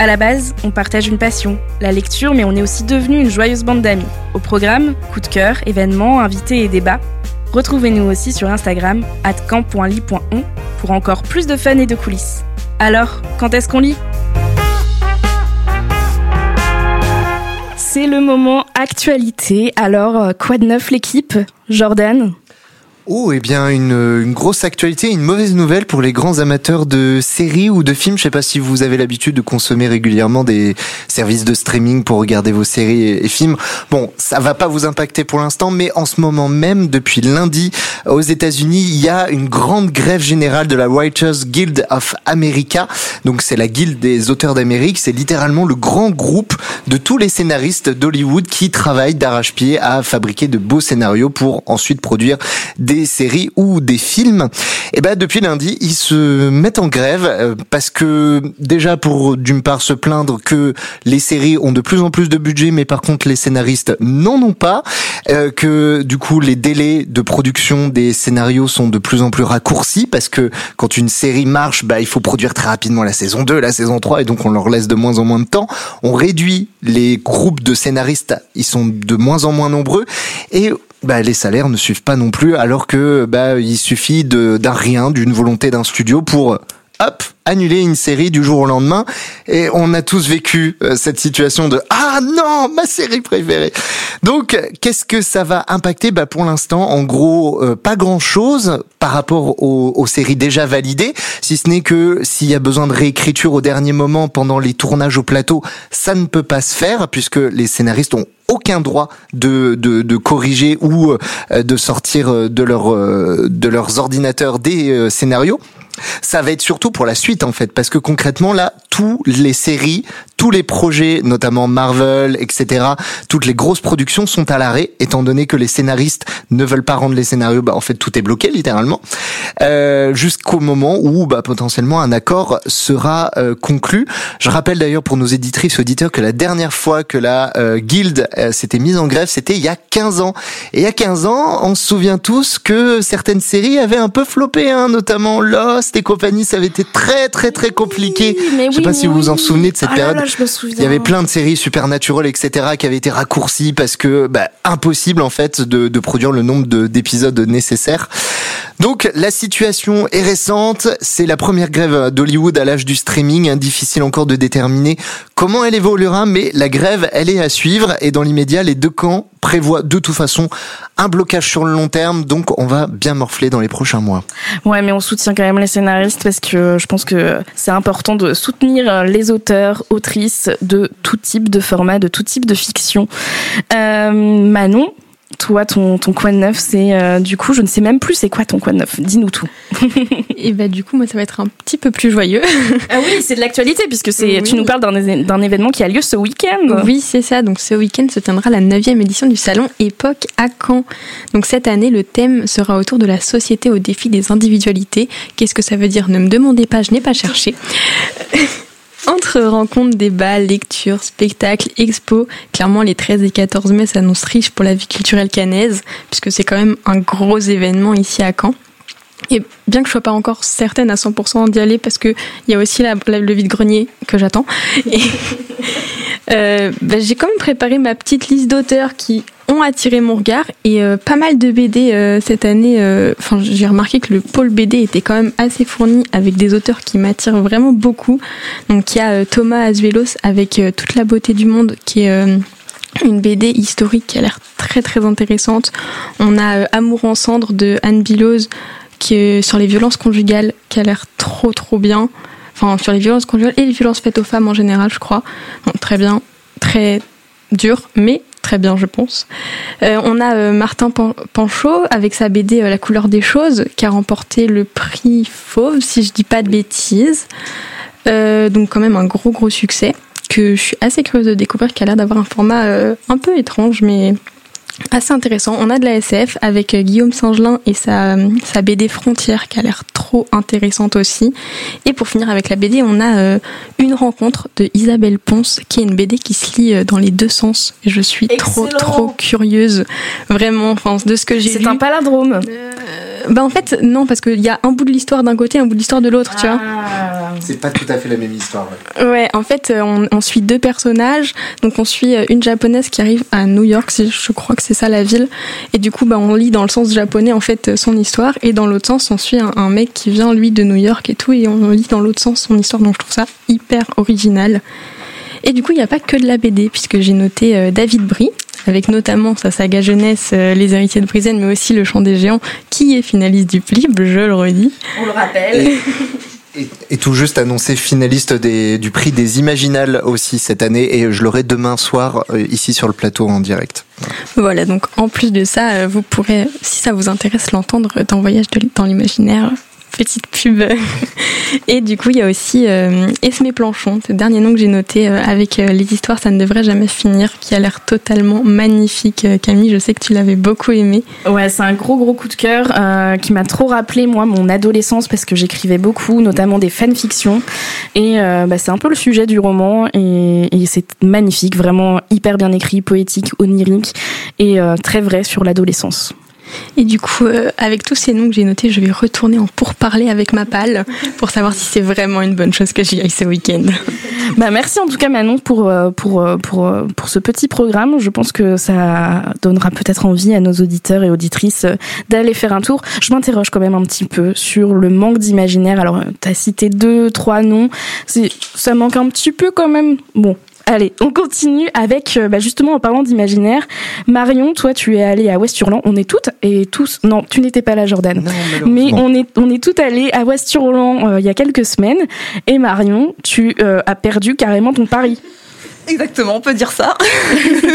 À la base, on partage une passion, la lecture, mais on est aussi devenu une joyeuse bande d'amis. Au programme, coup de cœur, événements, invités et débats. Retrouvez-nous aussi sur Instagram, camp.ly.on, pour encore plus de fun et de coulisses. Alors, quand est-ce qu'on lit? C'est le moment actualité. Alors, euh, quoi de neuf l'équipe? Jordan? Oh, eh bien, une, une, grosse actualité, une mauvaise nouvelle pour les grands amateurs de séries ou de films. Je sais pas si vous avez l'habitude de consommer régulièrement des services de streaming pour regarder vos séries et, films. Bon, ça va pas vous impacter pour l'instant, mais en ce moment même, depuis lundi, aux États-Unis, il y a une grande grève générale de la Writers Guild of America. Donc, c'est la guilde des auteurs d'Amérique. C'est littéralement le grand groupe de tous les scénaristes d'Hollywood qui travaillent d'arrache-pied à fabriquer de beaux scénarios pour ensuite produire des des séries ou des films, et eh ben depuis lundi, ils se mettent en grève euh, parce que déjà pour d'une part se plaindre que les séries ont de plus en plus de budget, mais par contre les scénaristes n'en ont pas, euh, que du coup les délais de production des scénarios sont de plus en plus raccourcis parce que quand une série marche, bah il faut produire très rapidement la saison 2, la saison 3 et donc on leur laisse de moins en moins de temps. On réduit les groupes de scénaristes, ils sont de moins en moins nombreux et bah, les salaires ne suivent pas non plus, alors que bah, il suffit d'un rien, d'une volonté d'un studio pour hop, annuler une série du jour au lendemain. Et on a tous vécu euh, cette situation de ah non, ma série préférée. Donc, qu'est-ce que ça va impacter? Bah pour l'instant, en gros, euh, pas grand-chose par rapport aux, aux, séries déjà validées, si ce n'est que s'il y a besoin de réécriture au dernier moment pendant les tournages au plateau, ça ne peut pas se faire puisque les scénaristes ont aucun droit de, de, de, corriger ou euh, de sortir de, leur, de leurs ordinateurs des scénarios. Ça va être surtout pour la suite en fait, parce que concrètement là, toutes les séries, tous les projets, notamment Marvel, etc., toutes les grosses productions sont à l'arrêt, étant donné que les scénaristes ne veulent pas rendre les scénarios. Bah, en fait, tout est bloqué littéralement, euh, jusqu'au moment où bah, potentiellement un accord sera euh, conclu. Je rappelle d'ailleurs pour nos éditrices auditeurs que la dernière fois que la euh, guilde euh, s'était mise en grève, c'était il y a 15 ans. Et il y a 15 ans, on se souvient tous que certaines séries avaient un peu floppé, hein, notamment Lost et compagnie, ça avait été très très très compliqué. je sais pas si vous vous en souvenez de cette Il y avait plein de séries supernatural, etc., qui avaient été raccourcies parce que bah, impossible en fait de, de produire le nombre d'épisodes nécessaires. Donc la situation est récente, c'est la première grève d'Hollywood à l'âge du streaming, hein, difficile encore de déterminer comment elle évoluera, mais la grève elle est à suivre et dans l'immédiat les deux camps prévoient de toute façon un blocage sur le long terme, donc on va bien morfler dans les prochains mois. Ouais, mais on soutient quand même les scénaristes parce que je pense que c'est important de soutenir les auteurs, autrices de tout type de format, de tout type de fiction. Euh, Manon, toi, ton, ton coin de neuf, c'est euh, du coup, je ne sais même plus c'est quoi ton coin de neuf. Dis-nous tout. Et bah du coup, moi, ça va être un petit peu plus joyeux. ah oui, c'est de l'actualité puisque c'est tu nous parles d'un événement qui a lieu ce week-end. Oui, c'est ça. Donc ce week-end se tiendra la 9 édition du salon Époque à Caen. Donc cette année, le thème sera autour de la société au défi des individualités. Qu'est-ce que ça veut dire? Ne me demandez pas, je n'ai pas cherché. Entre rencontres, débats, lectures, spectacles, expos, clairement les 13 et 14 mai s'annoncent riches pour la vie culturelle canaise, puisque c'est quand même un gros événement ici à Caen. Et bien que je sois pas encore certaine à 100% d'y aller, parce qu'il y a aussi la, le vide-grenier que j'attends. Euh, bah, j'ai quand même préparé ma petite liste d'auteurs qui ont attiré mon regard et euh, pas mal de BD euh, cette année. Euh, enfin, j'ai remarqué que le pôle BD était quand même assez fourni avec des auteurs qui m'attirent vraiment beaucoup. Donc il y a Thomas Azuelos avec toute la beauté du monde qui est une BD historique qui a l'air très très intéressante. On a Amour en cendres de Anne Billoz qui est sur les violences conjugales qui a l'air trop trop bien. Enfin sur les violences conjugales et les violences faites aux femmes en général, je crois. Bon, très bien, très dur, mais très bien, je pense. Euh, on a euh, Martin Panchaud avec sa BD euh, La couleur des choses, qui a remporté le prix Fauve, si je dis pas de bêtises. donc quand même un gros gros succès que je suis assez curieuse de découvrir, qui a l'air d'avoir un format un peu étrange, mais assez intéressant. On a de la SF avec euh, Guillaume Singelin et sa, sa BD Frontière qui a l'air trop intéressante aussi. Et pour finir avec la BD, on a euh, une rencontre de Isabelle Ponce qui est une BD qui se lit euh, dans les deux sens. Je suis trop trop curieuse, vraiment, enfin, de ce que j'ai lu. C'est un palindrome. Bah en fait non parce qu'il y a un bout de l'histoire d'un côté, un bout de l'histoire de l'autre, tu vois. C'est pas tout à fait la même histoire. Ouais, ouais en fait on, on, suit deux personnages. Donc on suit une japonaise qui arrive à New York, je crois que c'est ça la ville. Et du coup, bah, on lit dans le sens japonais en fait son histoire, et dans l'autre sens, on suit un, mec qui vient lui de New York et tout, et on lit dans l'autre sens son histoire. Donc je trouve ça hyper original. Et du coup, il n'y a pas que de la BD, puisque j'ai noté euh, David Brie, avec notamment sa saga jeunesse euh, Les héritiers de Brisen, mais aussi Le chant des géants, qui est finaliste du PLIB, je le redis. On le rappelle. Et, tout juste annoncé finaliste des, du prix des Imaginales aussi cette année et je l'aurai demain soir euh, ici sur le plateau en direct. Voilà, donc en plus de ça, euh, vous pourrez, si ça vous intéresse, l'entendre dans Voyage dans l'imaginaire petite pub. Et du coup, il y a aussi euh, Esme Planchon, ce dernier nom que j'ai noté euh, avec euh, Les histoires, ça ne devrait jamais finir, qui a l'air totalement magnifique. Camille, je sais que tu l'avais beaucoup aimé. Ouais, c'est un gros gros coup de cœur qui m'a trop rappelé moi mon adolescence parce que j'écrivais beaucoup, notamment des fanfictions. Et bah, c'est un peu le sujet du roman et c'est magnifique, vraiment hyper bien écrit, poétique, onirique et très vrai sur l'adolescence. Et du coup, euh, avec tous ces noms que j'ai notés, je vais retourner en pourparler avec ma palle pour savoir si c'est vraiment une bonne chose que j'y aille ce week-end. Bah merci en tout cas Manon pour, euh, pour, euh, pour, pour ce petit programme. Je pense que ça donnera peut-être envie à nos auditeurs et auditrices d'aller faire un tour. Je m'interroge quand même un petit peu sur le manque d'imaginaire. Alors, tu as cité deux, trois noms. Ça manque un petit peu quand même. Bon, Allez, on continue avec, euh, bah justement, en parlant d'imaginaire. Marion, toi, tu es allée à West-Hurlan. On est toutes et tous. Non, tu n'étais pas là, Jordan. mais on est, on est toutes allées à West-Hurlan euh, il y a quelques semaines. Et Marion, tu euh, as perdu carrément ton pari. Exactement, on peut dire ça.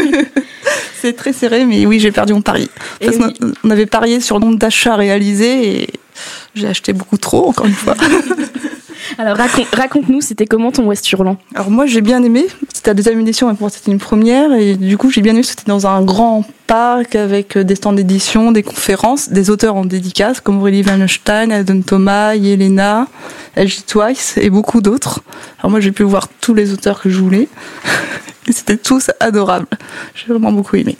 C'est très serré, mais oui, j'ai perdu mon pari. Parce On avait parié sur le nombre d'achats réalisés et j'ai acheté beaucoup trop, encore une fois. Alors raconte-nous, c'était comment ton West Hurlant Alors moi j'ai bien aimé, c'était à des éditions, pour c'était une première, et du coup j'ai bien aimé, c'était dans un grand parc avec euh, des stands d'édition, des conférences, des auteurs en dédicace comme Aurélie Weinstein, Adam Thomas, Yelena, LG Twice et beaucoup d'autres. Alors moi j'ai pu voir tous les auteurs que je voulais, et c'était tous adorables. J'ai vraiment beaucoup aimé.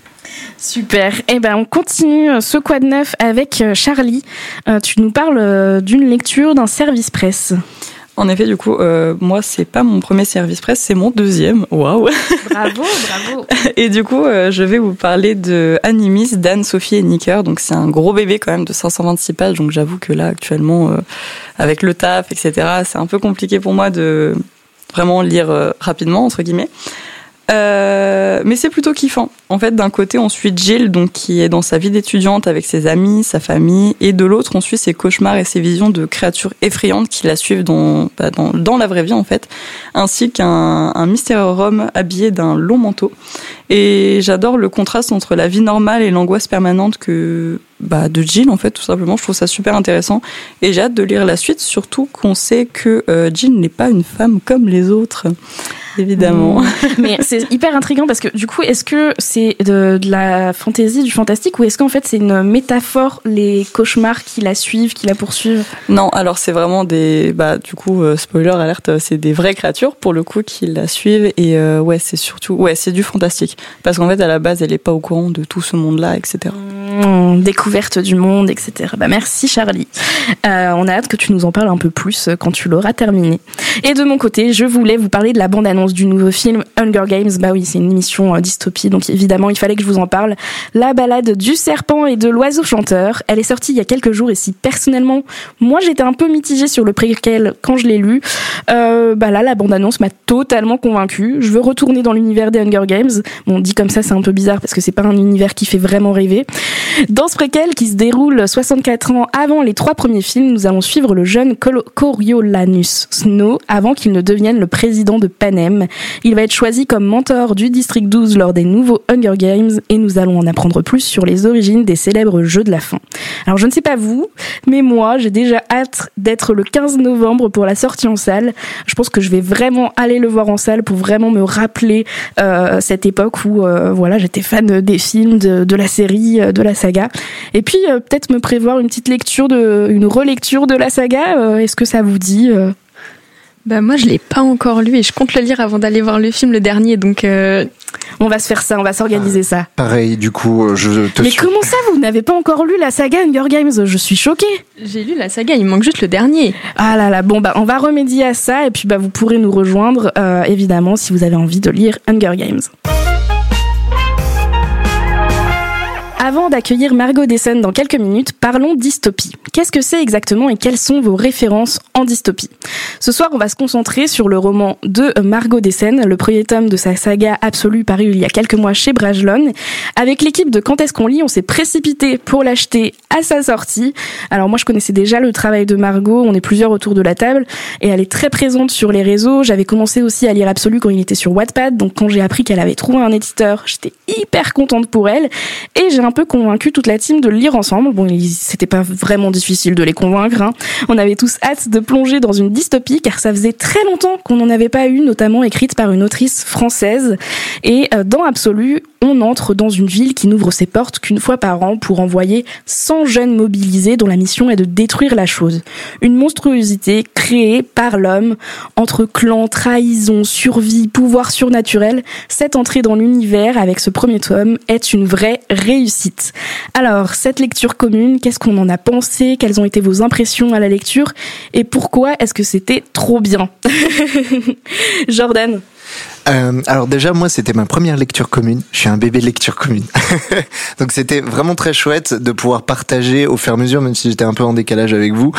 Super. Eh ben, on continue euh, ce quad neuf avec euh, Charlie. tu nous parles d'une lecture d'un service presse. En effet, du coup, euh, moi, c'est pas mon premier service presse, c'est mon deuxième. Waouh Bravo, bravo Et du coup, euh, je vais vous parler de Animis d'Anne, Sophie et Nicker. Donc, c'est un gros bébé quand même de 526 pages. Donc, j'avoue que là, actuellement, euh, avec le taf, etc., c'est un peu compliqué pour moi de vraiment lire euh, rapidement, entre guillemets. Euh, mais c'est plutôt kiffant. En fait, d'un côté, on suit Jill, donc qui est dans sa vie d'étudiante avec ses amis, sa famille, et de l'autre, on suit ses cauchemars et ses visions de créatures effrayantes qui la suivent dans, bah, dans, dans la vraie vie en fait, ainsi qu'un un mystérieux homme habillé d'un long manteau. Et j'adore le contraste entre la vie normale et l'angoisse permanente que bah, de Jill en fait tout simplement. Je trouve ça super intéressant et j'ai hâte de lire la suite, surtout qu'on sait que euh, Jill n'est pas une femme comme les autres évidemment. Mmh. Mais c'est hyper intriguant parce que du coup, est-ce que c'est de, de, la fantaisie, du fantastique, ou est-ce qu'en fait c'est une métaphore, les cauchemars qui la suivent, qui la poursuivent? Non, alors c'est vraiment des, bah du coup, euh, spoiler alerte, c'est des vraies créatures pour le coup qui la suivent et euh, ouais, c'est surtout, ouais, c'est du fantastique parce qu'en fait à la base elle est pas au courant de tout ce monde-là, etc. Mmh, découverte du monde, etc. Bah merci Charlie. Euh, on a hâte que tu nous en parles un peu plus quand tu l'auras terminé. Et de mon côté, je voulais vous parler de la bande-annonce du nouveau film Hunger Games. Bah oui, c'est une émission euh, dystopie, donc évidemment, il fallait que je vous en parle. La balade du serpent et de l'oiseau chanteur. Elle est sortie il y a quelques jours et si personnellement, moi j'étais un peu mitigée sur le préquel quand je l'ai lu, euh, bah là, la bande-annonce m'a totalement convaincue. Je veux retourner dans l'univers des Hunger Games. Bon, dit comme ça, c'est un peu bizarre parce que c'est pas un univers qui fait vraiment rêver. Dans ce préquel qui se déroule 64 ans avant les trois premiers films, nous allons suivre le jeune Coriolanus Snow avant qu'il ne devienne le président de Panem. Il va être choisi comme mentor du District 12 lors des nouveaux Hunger Games et nous allons en apprendre plus sur les origines des célèbres jeux de la faim. Alors je ne sais pas vous, mais moi j'ai déjà hâte d'être le 15 novembre pour la sortie en salle. Je pense que je vais vraiment aller le voir en salle pour vraiment me rappeler euh, cette époque où euh, voilà j'étais fan des films, de, de la série, euh, de la saga. Et puis euh, peut-être me prévoir une petite lecture de, une relecture de la saga. Euh, Est-ce que ça vous dit euh Bah moi je l'ai pas encore lu et je compte le lire avant d'aller voir le film le dernier donc euh, On va se faire ça, on va s'organiser ça. Pareil, du coup, je te Mais suis. comment ça, vous n'avez pas encore lu la saga Hunger Games? Je suis choquée. j'ai lu la saga, il me manque juste le dernier. Ah là là, bon bah on va remédier à ça et puis bah vous pourrez nous rejoindre euh, évidemment si vous avez envie de lire Hunger Games. Avant d'accueillir Margot Dessen dans quelques minutes, parlons dystopie. Qu'est-ce que c'est exactement et quelles sont vos références en dystopie? Ce soir, on va se concentrer sur le roman de Margot Dessen, le premier tome de sa saga absolue paru il y a quelques mois chez Brajlon. Avec l'équipe de Quand est-ce qu'on lit, on s'est précipité pour l'acheter à sa sortie. Alors moi, je connaissais déjà le travail de Margot, on est plusieurs autour de la table et elle est très présente sur les réseaux. J'avais commencé aussi à lire Absolu quand il était sur Wattpad, donc quand j'ai appris qu'elle avait trouvé un éditeur, j'étais hyper contente pour elle et j'ai un peu convaincu toute la team de le lire ensemble. Bon, c'était pas vraiment difficile de les convaincre. hein. On avait tous hâte de plonger dans une dystopie car ça faisait très longtemps qu'on n'en avait pas eu, notamment écrite par une autrice française. Et euh, dans Absolu, on entre dans une ville qui n'ouvre ses portes qu'une fois par an pour envoyer 100 jeunes mobilisés dont la mission est de détruire la chose. Une monstruosité créée par l'homme entre clans, trahison, survie, pouvoir surnaturel. Cette entrée dans l'univers avec ce premier tome est une vraie réussite. Alors, cette lecture commune, qu'est-ce qu'on en a pensé? Quelles ont été vos impressions à la lecture? Et pourquoi est-ce que c'était trop bien? Jordan Euh, alors déjà, moi, c'était ma première lecture commune. Je suis un bébé de lecture commune. Donc c'était vraiment très chouette de pouvoir partager au fur et à mesure, même si j'étais un peu en décalage avec vous.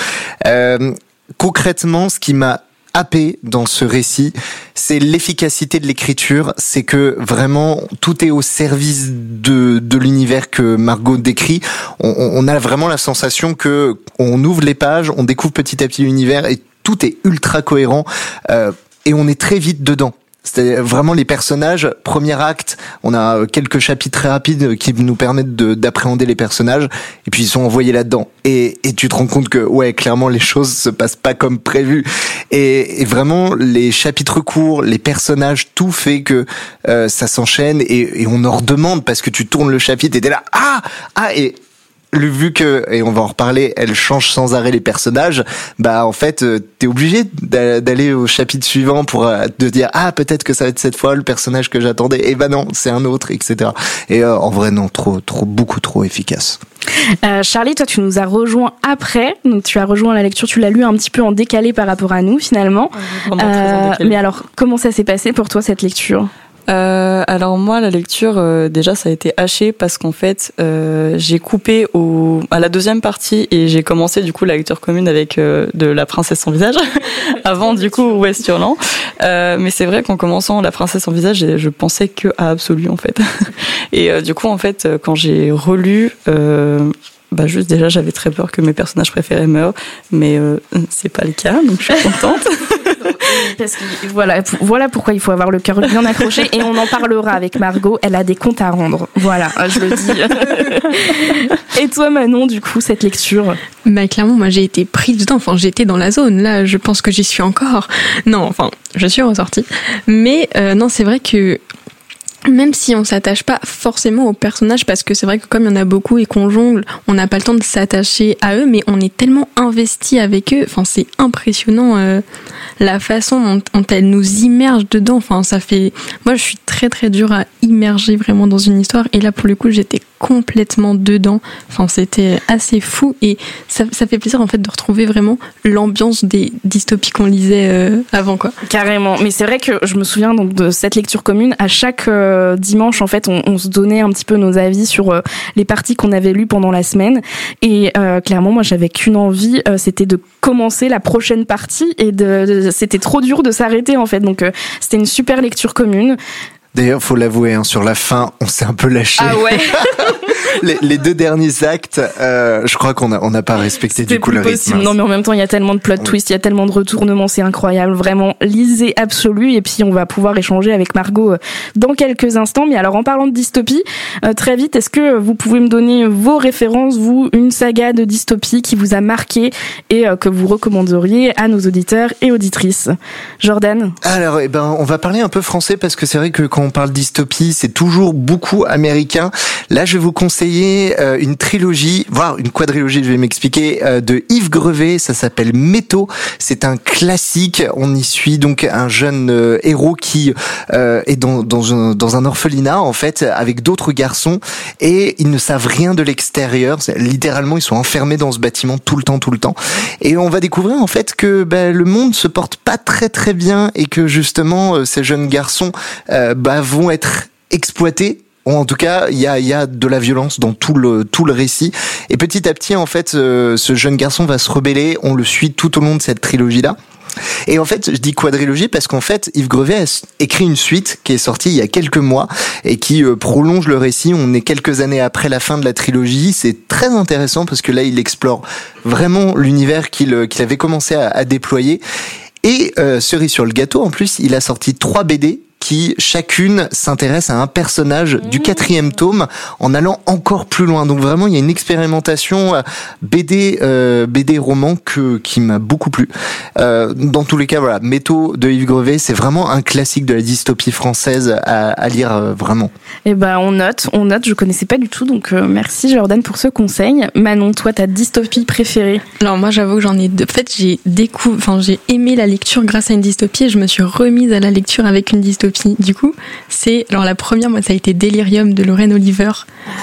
Euh, concrètement, ce qui m'a happé dans ce récit, c'est l'efficacité de l'écriture. C'est que vraiment tout est au service de, de l'univers que Margot décrit. On, on- a vraiment la sensation que on ouvre les pages, on découvre petit à petit l'univers et tout est ultra cohérent euh, et on est très vite dedans. C'est vraiment les personnages, premier acte, on a quelques chapitres très rapides qui nous permettent de- d'appréhender les personnages, et puis ils sont envoyés là-dedans. Et, et tu te rends compte que, ouais, clairement, les choses se passent pas comme prévu. Et, et vraiment, les chapitres courts, les personnages, tout fait que euh, ça s'enchaîne, et, et on en redemande, parce que tu tournes le chapitre, et t'es là, ah Ah Et vu que et on va en reparler, elle change sans arrêt les personnages, bah en fait euh, t'es obligé d'a- d'aller au chapitre suivant pour euh, te dire ah peut-être que ça va être cette fois le personnage que j'attendais et bah non c'est un autre etc. Et euh, en vrai non trop trop beaucoup trop efficace. Euh, Charlie, toi, tu nous as rejoint après, donc tu as rejoint la lecture, tu l'as lu un petit peu en décalé par rapport à nous finalement. Euh, mais alors, comment ça s'est passé pour toi cette lecture? Euh, alors moi, la lecture, euh, déjà, ça a été haché parce qu'en fait, euh, j'ai coupé au, à la deuxième partie et j'ai commencé du coup la lecture commune avec euh, de La Princesse sans visage, avant du coup West Hurlant. Euh, mais c'est vrai qu'en commençant La Princesse sans visage, je pensais que à Absolu en fait. Et euh, du coup, en fait, quand j'ai relu, bah juste déjà, j'avais très peur que mes personnages préférés meurent, mais c'est pas le cas, donc je suis contente. Parce que voilà, voilà pourquoi il faut avoir le cœur bien accroché et on en parlera avec Margot. Elle a des comptes à rendre. Voilà, hein, je le dis. et toi, Manon, du coup, cette lecture Bah clairement, moi j'ai été prise dedans. Enfin, j'étais dans la zone. Là, je pense que j'y suis encore. Non, enfin, je suis ressortie. Mais euh, non, c'est vrai que même si on s'attache pas forcément aux personnages, parce que c'est vrai que comme il y en a beaucoup et qu'on jongle, on n'a pas le temps de s'attacher à eux, mais on est tellement investi avec eux. Enfin, c'est impressionnant euh, la façon dont, elles nous immergent dedans. Enfin, ça fait. Moi, je suis très très dure à immerger vraiment dans une histoire, et là pour le coup, j'étais complètement dedans. Enfin, c'était assez fou et ça, ça fait plaisir en fait de retrouver vraiment l'ambiance des dystopies qu'on lisait euh, avant quoi. Carrément. Mais c'est vrai que je me souviens donc de cette lecture commune. À chaque euh, dimanche, en fait, on, on se donnait un petit peu nos avis sur euh, les parties qu'on avait lues pendant la semaine. Et euh, clairement, moi, j'avais qu'une envie, euh, c'était de commencer la prochaine partie. Et de, de- c'était trop dur de s'arrêter en fait. Donc, euh, c'était une super lecture commune. D'ailleurs, faut l'avouer, hein, sur la fin, on s'est un peu lâché. Ah ouais les, les, deux derniers actes, euh, je crois qu'on n'a on a pas respecté du coup le rythme. Non, mais en même temps, il y a tellement de plot twists, il y a tellement de retournements, c'est incroyable. Vraiment, lisez absolu. Et puis, on va pouvoir échanger avec Margot euh, dans quelques instants. Mais alors, en parlant de dystopie, euh, très vite, est-ce que vous pouvez me donner vos références, vous, une saga de dystopie qui vous a marqué et euh, que vous recommanderiez à nos auditeurs et auditrices? Jordan? Alors, eh ben, on va parler un peu français parce que c'est vrai que quand on parle dystopie, c'est toujours beaucoup américain. Là, je vais vous conseiller euh, une trilogie, voire une quadrilogie, je vais m'expliquer, euh, de Yves Grevet. Ça s'appelle Métaux. C'est un classique. On y suit donc un jeune euh, héros qui est dans, dans, un, dans un orphelinat en fait avec d'autres garçons et ils ne savent rien de l'extérieur. Littéralement, ils sont enfermés dans ce bâtiment tout le temps, tout le temps. Et on va découvrir en fait que ben, le monde se porte pas très très bien et que justement ces jeunes garçons bah, vont être exploités en tout cas, il y a, y a de la violence dans tout le tout le récit. Et petit à petit, en fait, euh, ce jeune garçon va se rebeller. On le suit tout au long de cette trilogie-là. Et en fait, je dis quadrilogie parce qu'en fait, Yves Grevet a écrit une suite qui est sortie il y a quelques mois et qui euh, prolonge le récit. On est quelques années après la fin de la trilogie. C'est très intéressant parce que là, il explore vraiment l'univers qu'il euh, qu'il avait commencé à, à déployer. Et euh, cerise sur le gâteau, en plus, il a sorti trois BD qui chacune s'intéresse à un personnage du mmh. quatrième tome en allant encore plus loin. Donc vraiment, il y a une expérimentation euh, BD, euh, BD roman que qui m'a beaucoup plu. Euh, dans tous les cas, voilà, Métaux de Yves Grevet, c'est vraiment un classique de la dystopie française à, à lire euh, vraiment. Eh ben, on note, on note. Je connaissais pas du tout, donc euh, merci Jordan pour ce conseil. Manon, toi, ta dystopie préférée? Alors moi, j'avoue que j'en ai. De... En fait, j'ai découvert, enfin, j'ai aimé la lecture grâce à une dystopie et je me suis remise à la lecture avec une dystopie du coup, c'est alors la première, moi, ça a été Delirium de Lorraine Oliver.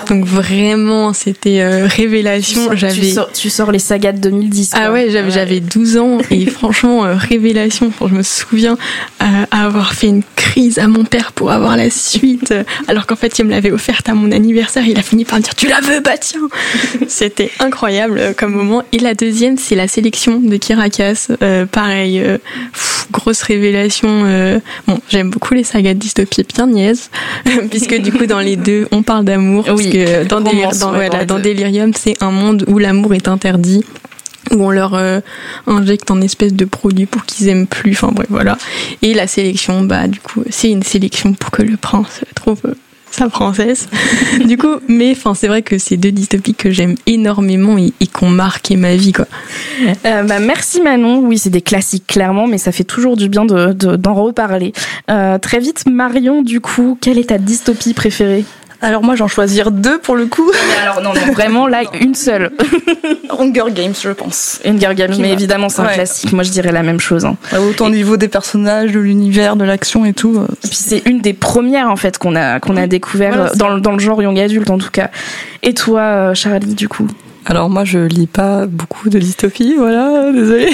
Donc vraiment, c'était euh, révélation. J'avais. Tu, sors, les sagas de 2010. Ah ouais, j'avais j'avais 12 ans et franchement euh, révélation. Je me souviens euh, avoir fait une crise à mon père pour avoir la suite, alors qu'en fait il me l'avait offerte à mon anniversaire. Il a fini par me dire tu la veux, bah tiens. c'était incroyable comme moment. Et la deuxième, c'est la sélection de Kirakas. pareil, grosse révélation. bon, j'aime beaucoup les saga de dystopie bien niaise, puisque du coup dans les deux on parle d'amour, oui, que dans, dans, Delirium c'est un monde où l'amour est interdit où on leur euh, injecte un espèce de produit pour qu'ils aiment plus, enfin bref voilà. Et la sélection, bah du coup c'est une sélection pour que le prince trouve sa princesse. du coup, mais enfin, c'est vrai que c'est deux dystopies que j'aime énormément et, et qui ont marqué ma vie, quoi. Euh, bah, merci Manon. Oui, c'est des classiques clairement, mais ça fait toujours du bien d'en de, d'en reparler. Euh, très vite, Marion, du coup, quelle est ta dystopie préférée? Alors moi j'en choisir deux pour le coup. Mais alors non, non vraiment là une seule. Hunger Games je pense. Hunger Games mais évidemment c'est un classique. Moi je dirais la même chose. Hein. Autant au niveau des personnages, de l'univers, de l'action et tout. Euh, et puis c'est une des premières en fait qu'on a qu'on a découvert euh, dans, dans le genre young adulte en tout cas. Et toi euh, Charlie du coup? Alors moi je lis pas beaucoup de dystopie, voilà, désolé.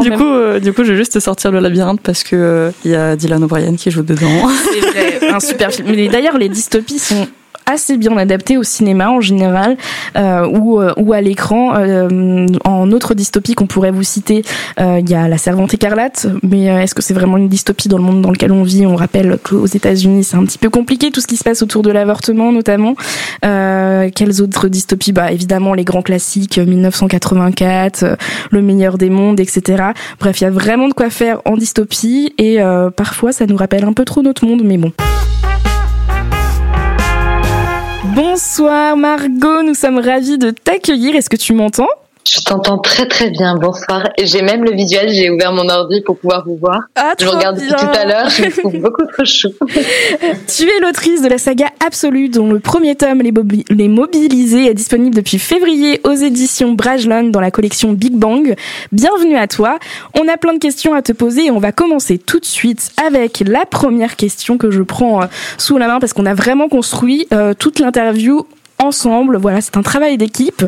du coup, du coup, je vais juste sortir le labyrinthe parce que il y a Dylan O'Brien qui joue dedans. C'est vrai, un super film. Mais d'ailleurs, les dystopies sont assez bien adapté au cinéma en général euh, ou, euh, ou à l'écran. Euh, en autre dystopie qu'on pourrait vous citer, euh, il y a La Servante écarlate, mais est-ce que c'est vraiment une dystopie dans le monde dans lequel on vit? On rappelle qu'aux États-Unis, c'est un petit peu compliqué tout ce qui se passe autour de l'avortement notamment. quelles autres dystopies? Bah évidemment les grands classiques 1984, Le meilleur des mondes, etc. Bref, il y a vraiment de quoi faire en dystopie et parfois ça nous rappelle un peu trop notre monde, mais bon. Bonsoir Margot, nous sommes ravis de t'accueillir. Est-ce que tu m'entends? Je t'entends très très bien. Bonsoir. J'ai même le visuel. J'ai ouvert mon ordi pour pouvoir vous voir. Ah, je regarde depuis tout à l'heure. Je trouve beaucoup trop chou. tu es l'autrice de la saga Absolue, dont le premier tome, Les, les Mobilisés, est disponible depuis février aux éditions Brajlon dans la collection Big Bang. Bienvenue à toi. On a plein de questions à te poser et on va commencer tout de suite avec la première question que je prends euh, sous la main parce qu'on a vraiment construit euh, toute l'interview ensemble. Voilà, c'est un travail d'équipe.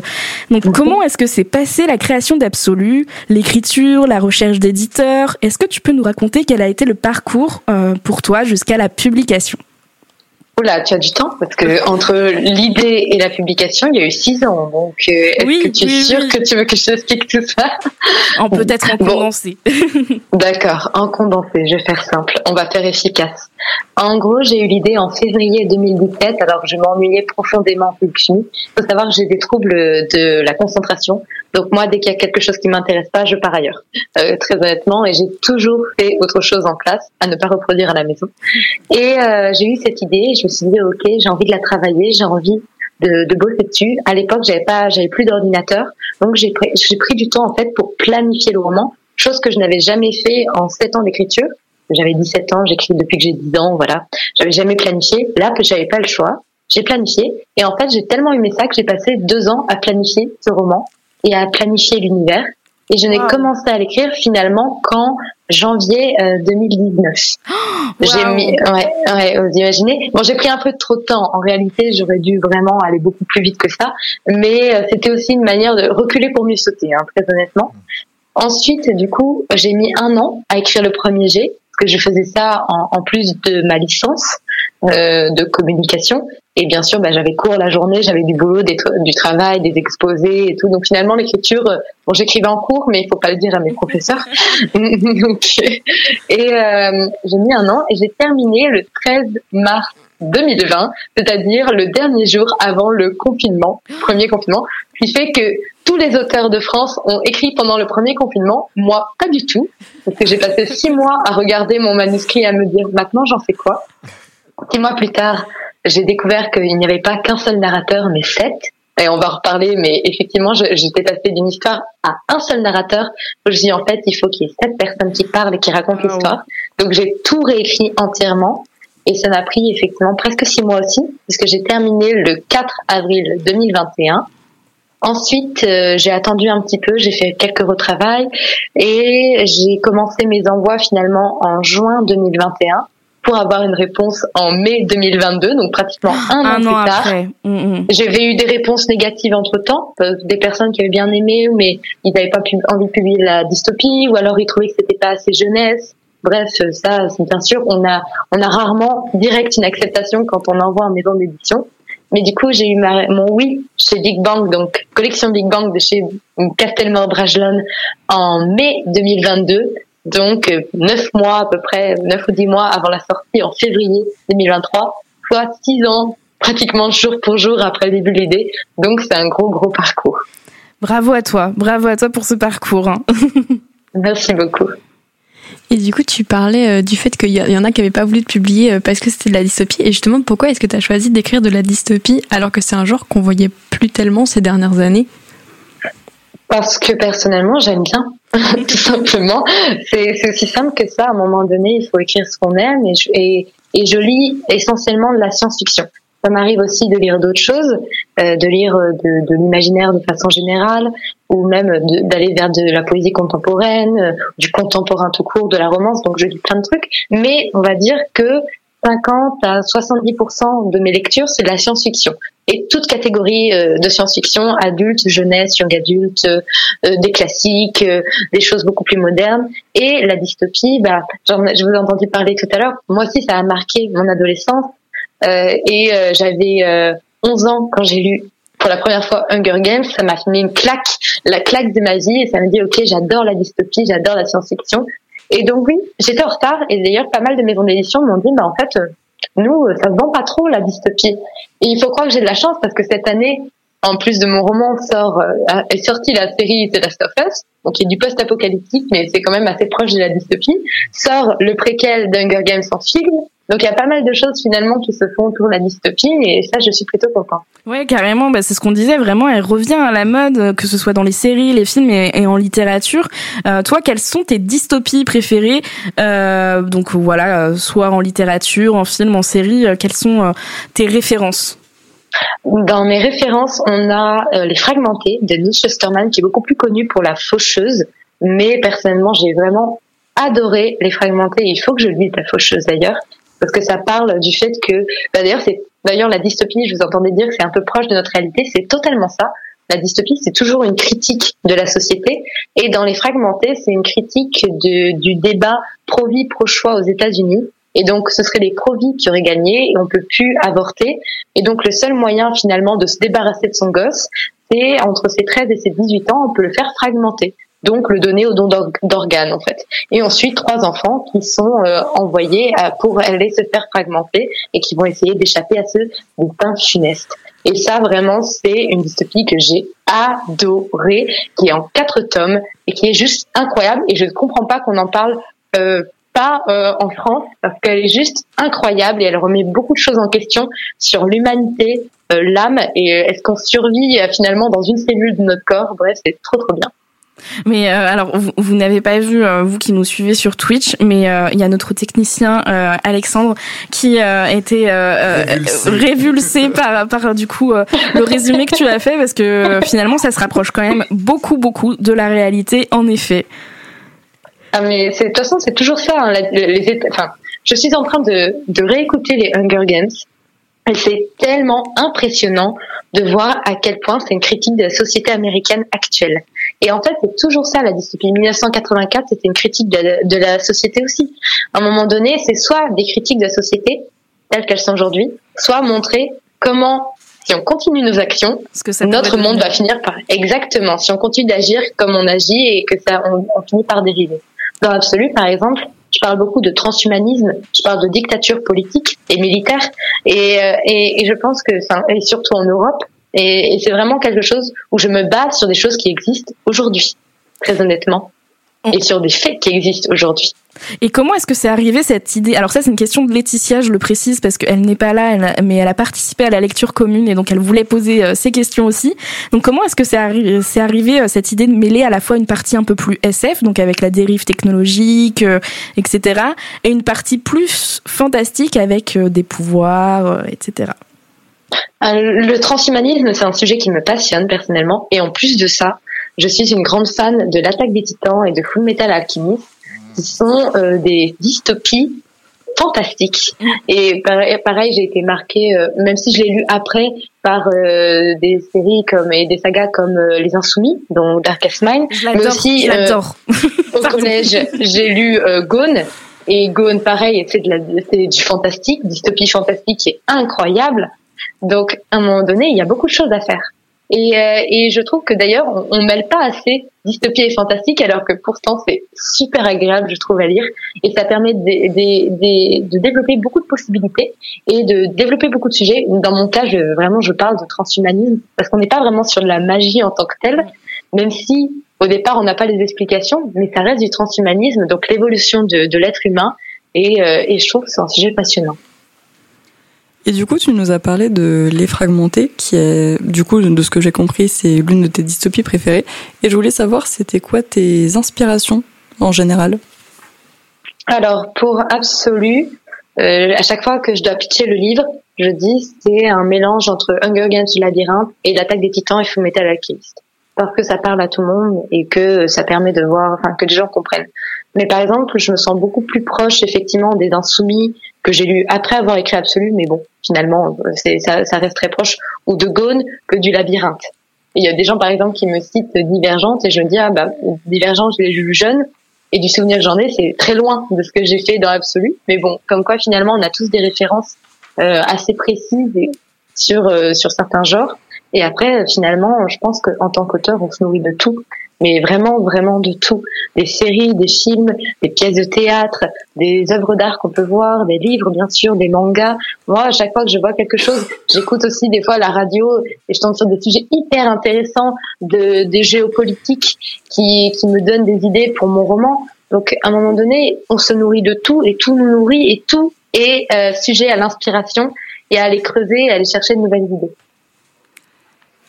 Donc, comment est-ce que c'est passé la création d'Absolu, l'écriture, la recherche d'éditeurs? Est-ce que tu peux nous raconter quel a été le parcours euh, pour toi jusqu'à la publication? Oula, tu as du temps parce que entre l'idée et la publication, il y a eu six ans. Donc, euh, est-ce Oui, que tu es oui, sûre oui. que tu veux que je t'explique tout ça? En peut-être en Bon. condensé. D'accord, en condensé, je vais faire simple. On va faire efficace. En gros, j'ai eu l'idée en février 2017, alors que je m'ennuyais profondément en. Il faut savoir que j'ai des troubles de la concentration. Donc moi, dès qu'il y a quelque chose qui m'intéresse pas, je pars ailleurs. Euh, très honnêtement, et j'ai toujours fait autre chose en classe, à ne pas reproduire à la maison. Et euh, j'ai eu cette idée, je me suis dit, ok, j'ai envie de la travailler, j'ai envie de, de bosser dessus. À l'époque, j'avais pas, j'avais plus d'ordinateur, donc j'ai pris, j'ai pris du temps en fait pour planifier le roman, chose que je n'avais jamais fait en sept ans d'écriture. J'avais 17 ans, j'écris depuis que j'ai 10 ans, voilà. J'avais jamais planifié. Là, j'avais pas le choix. J'ai planifié. Et en fait, j'ai tellement aimé ça que j'ai passé deux ans à planifier ce roman et à planifier l'univers. Et je n'ai Wow. commencé à l'écrire finalement qu'en janvier euh, 2019. J'ai Wow. mis, ouais, ouais, vous imaginez. Bon, j'ai pris un peu trop de temps. En réalité, j'aurais dû vraiment aller beaucoup plus vite que ça. Mais euh, c'était aussi une manière de reculer pour mieux sauter, hein, très honnêtement. Ensuite, du coup, j'ai mis un an à écrire le premier G, que je faisais ça en, en plus de ma licence euh, de communication. Et bien sûr, bah, j'avais cours la journée, j'avais du boulot, des du travail, des exposés et tout. Donc finalement, l'écriture, euh, bon, j'écrivais en cours, mais il faut pas le dire à mes professeurs. Donc, et euh, j'ai mis un an et j'ai terminé le 13 mars 2020, c'est-à-dire le dernier jour avant le confinement, premier confinement, ce qui fait que tous les auteurs de France ont écrit pendant le premier confinement, moi pas du tout, parce que j'ai passé six mois à regarder mon manuscrit et à me dire maintenant j'en fais quoi? Six mois plus tard, j'ai découvert qu'il n'y avait pas qu'un seul narrateur, mais sept. Et on va reparler, mais effectivement, j'étais passée d'une histoire à un seul narrateur. Je dit, en fait, il faut qu'il y ait sept personnes qui parlent et qui racontent Ah l'histoire. Donc, j'ai tout réécrit entièrement. Et ça m'a pris effectivement presque six mois aussi, puisque j'ai terminé le 4 avril 2021. Ensuite, euh, j'ai attendu un petit peu, j'ai fait quelques retravails et j'ai commencé mes envois finalement en juin 2021 pour avoir une réponse en mai 2022, donc pratiquement un, Un an an plus tard. après. Mm, mm. J'avais eu des réponses négatives entre temps, des personnes qui avaient bien aimé, mais ils n'avaient pas pu, envie de publier la dystopie, ou alors ils trouvaient que c'était pas assez jeunesse. Bref, ça, c'est bien sûr, on a, on a rarement direct une acceptation quand on envoie en maison d'édition. Mais du coup, j'ai eu ma, mon oui chez Big Bang, donc collection Big Bang de chez Castelmore Brajlon en mai 2022. Donc, euh, neuf mois à peu près, neuf ou dix mois avant la sortie en février 2023, soit six ans pratiquement jour pour jour après le début de l'idée. Donc, c'est un gros, gros parcours. Bravo à toi, bravo à toi pour ce parcours. hein. Merci beaucoup. Et du coup, tu parlais euh, du fait qu'il y, en a qui n'avaient pas voulu te publier euh, parce que c'était de la dystopie. Et justement, pourquoi est-ce que tu as choisi d'écrire de la dystopie alors que c'est un genre qu'on voyait plus tellement ces dernières années? Parce que personnellement, j'aime bien, tout simplement. C'est aussi simple que ça. À un moment donné, il faut écrire ce qu'on aime et je lis essentiellement de la science-fiction. Ça m'arrive aussi de lire d'autres choses, euh, de lire euh, de, de l'imaginaire de façon générale, ou même d'aller vers de la poésie contemporaine, euh, du contemporain tout court, de la romance. Donc je lis plein de trucs. Mais on va dire que 50 à 70% de mes lectures, c'est de la science-fiction. Et toute catégorie euh, de science-fiction, adulte, jeunesse, young adulte, euh, des classiques, euh, des choses beaucoup plus modernes. Et la dystopie, bah, je vous ai entendu parler tout à l'heure. Moi aussi, ça a marqué mon adolescence. Euh, et euh, j'avais euh, 11 ans quand j'ai lu pour la première fois Hunger Games. Ça m'a mis une claque, la claque de ma vie. Et ça m'a dit, OK, j'adore la dystopie, j'adore la science-fiction. Et donc oui, j'étais en retard. Et d'ailleurs, pas mal de maisons d'édition m'ont dit, bah, en fait, euh, nous, euh, ça se vend pas trop la dystopie. Et il faut croire que j'ai de la chance parce que cette année, en plus de mon roman, sort euh, est sortie la série The Last of Us, qui est du post-apocalyptique, mais c'est quand même assez proche de la dystopie. Sort le préquel d'Hunger Games en film. Donc il y a pas mal de choses finalement qui se font autour de la dystopie et ça, je suis plutôt contente. Ouais, carrément, bah, c'est ce qu'on disait, vraiment, elle revient à la mode, euh, que ce soit dans les séries, les films et, en littérature. Euh, toi, quelles sont tes dystopies préférées? Euh, Donc voilà, euh, soit en littérature, en film, en série, euh, quelles sont euh, tes références? Dans mes références, on a euh, Les Fragmentés de Neil Shusterman, qui est beaucoup plus connu pour La Faucheuse. Mais personnellement, j'ai vraiment adoré Les Fragmentés. Il faut que je lise La Faucheuse d'ailleurs, parce que ça parle du fait que, bah, d'ailleurs, c'est d'ailleurs la dystopie. Je vous entendais dire que c'est un peu proche de notre réalité. C'est totalement ça. La dystopie, c'est toujours une critique de la société. Et dans Les Fragmentés, c'est une critique du débat pro-vie, pro-choix aux États-Unis. Et donc, ce seraient les pro-vie qui auraient gagné et on peut plus avorter. Et donc, le seul moyen finalement de se débarrasser de son gosse, c'est entre ses 13 et ses 18 ans, on peut le faire fragmenter donc le donner au don d'organes en fait. Et ensuite trois enfants qui sont euh, envoyés pour aller se faire fragmenter et qui vont essayer d'échapper à ce destin funeste. Et ça vraiment c'est une dystopie que j'ai adorée, qui est en quatre tomes et qui est juste incroyable. Et je ne comprends pas qu'on en parle euh, pas euh, en France parce qu'elle est juste incroyable et elle remet beaucoup de choses en question sur l'humanité, l'âme et est-ce qu'on survit finalement dans une cellule de notre corps? Bref, c'est trop trop bien. Mais euh, alors, vous, n'avez pas vu, euh, vous qui nous suivez sur Twitch, mais euh, il y a notre technicien Alexandre qui était révulsé, révulsé par, par du coup le résumé que tu as fait parce que finalement ça se rapproche quand même beaucoup beaucoup de la réalité en effet. Ah mais de toute façon c'est toujours ça. Hein, les, enfin, je suis en train de, de réécouter les Hunger Games et c'est tellement impressionnant de voir à quel point c'est une critique de la société américaine actuelle. Et en fait, c'est toujours ça, la dystopie. 1984, c'était une critique de la, société aussi. À un moment donné, c'est soit des critiques de la société telles qu'elles sont aujourd'hui, soit montrer comment, si on continue nos actions, que notre monde va finir par exactement. Si on continue d'agir comme on agit et que ça, on, finit par dériver. Dans l'absolu, par exemple, je parle beaucoup de transhumanisme, je parle de dictature politique et militaire, et, euh, et, et je pense que, ça, et surtout en Europe, et, c'est vraiment quelque chose où je me base sur des choses qui existent aujourd'hui, très honnêtement, et sur des faits qui existent aujourd'hui. Et comment est-ce que c'est arrivé cette idée? Alors ça c'est une question de Laetitia, je le précise parce qu'elle n'est pas là, mais elle a participé à la lecture commune et donc elle voulait poser euh, ces questions aussi. Donc comment est-ce que c'est arrivé, euh, cette idée de mêler à la fois une partie un peu plus SF, donc avec la dérive technologique, euh, etc., et une partie plus fantastique avec des pouvoirs, etc. Le transhumanisme, c'est un sujet qui me passionne personnellement. Et en plus de ça, je suis une grande fan de l'attaque des titans et de Full Metal Alchemist, sont euh, des dystopies fantastiques. Et pareil, j'ai été marquée, euh, même si je l'ai lu après, par euh, des séries comme et des sagas comme Les Insoumis, dont Darkest Mind. Mais aussi, au collège, j'ai lu Gone. Et Gone, pareil, c'est du fantastique, dystopie fantastique qui est incroyable. Donc, à un moment donné, il y a beaucoup de choses à faire. Et, euh, et je trouve que d'ailleurs, on, on mêle pas assez dystopie et fantastique, alors que pourtant c'est super agréable, je trouve, à lire. Et ça permet de, de, de, développer beaucoup de possibilités et de développer beaucoup de sujets. Dans mon cas, je, vraiment, je parle de transhumanisme parce qu'on n'est pas vraiment sur de la magie en tant que telle, même si au départ on n'a pas les explications, mais ça reste du transhumanisme, donc l'évolution de, de l'être humain. Et, euh, et je trouve que c'est un sujet passionnant. Et du coup, tu nous as parlé de Les Fragmentés, qui est, du coup, de ce que j'ai compris, c'est l'une de tes dystopies préférées. Et je voulais savoir, c'était quoi tes inspirations en général? Alors, pour Absolu, euh, à chaque fois que je dois pitcher le livre, je dis c'est un mélange entre Hunger Games Labyrinthe et l'attaque des titans et Fullmetal Alchemist. Parce que ça parle à tout le monde et que ça permet de voir, enfin, que les gens comprennent. Mais par exemple, je me sens beaucoup plus proche, effectivement, des Insoumis, que j'ai lu après avoir écrit Absolu, mais bon, finalement, c'est, ça, ça, reste très proche, ou de Gone que du Labyrinthe. Il y a des gens, par exemple, qui me citent Divergente, et je me dis, ah bah, Divergente, je l'ai lu jeune, et du souvenir que j'en ai, c'est très loin de ce que j'ai fait dans Absolu. Mais bon, comme quoi, finalement, on a tous des références euh, assez précises sur, euh, sur certains genres. Et après, finalement, je pense qu'en tant qu'auteur, on se nourrit de tout mais vraiment, vraiment de tout. Des séries, des films, des pièces de théâtre, des œuvres d'art qu'on peut voir, des livres, bien sûr, des mangas. Moi, à chaque fois que je vois quelque chose, j'écoute aussi des fois la radio et je tombe sur des sujets hyper intéressants de, des géopolitiques qui, qui me donnent des idées pour mon roman. Donc, à un moment donné, on se nourrit de tout et tout nous nourrit et tout est euh, sujet à l'inspiration et à aller creuser à aller chercher de nouvelles idées.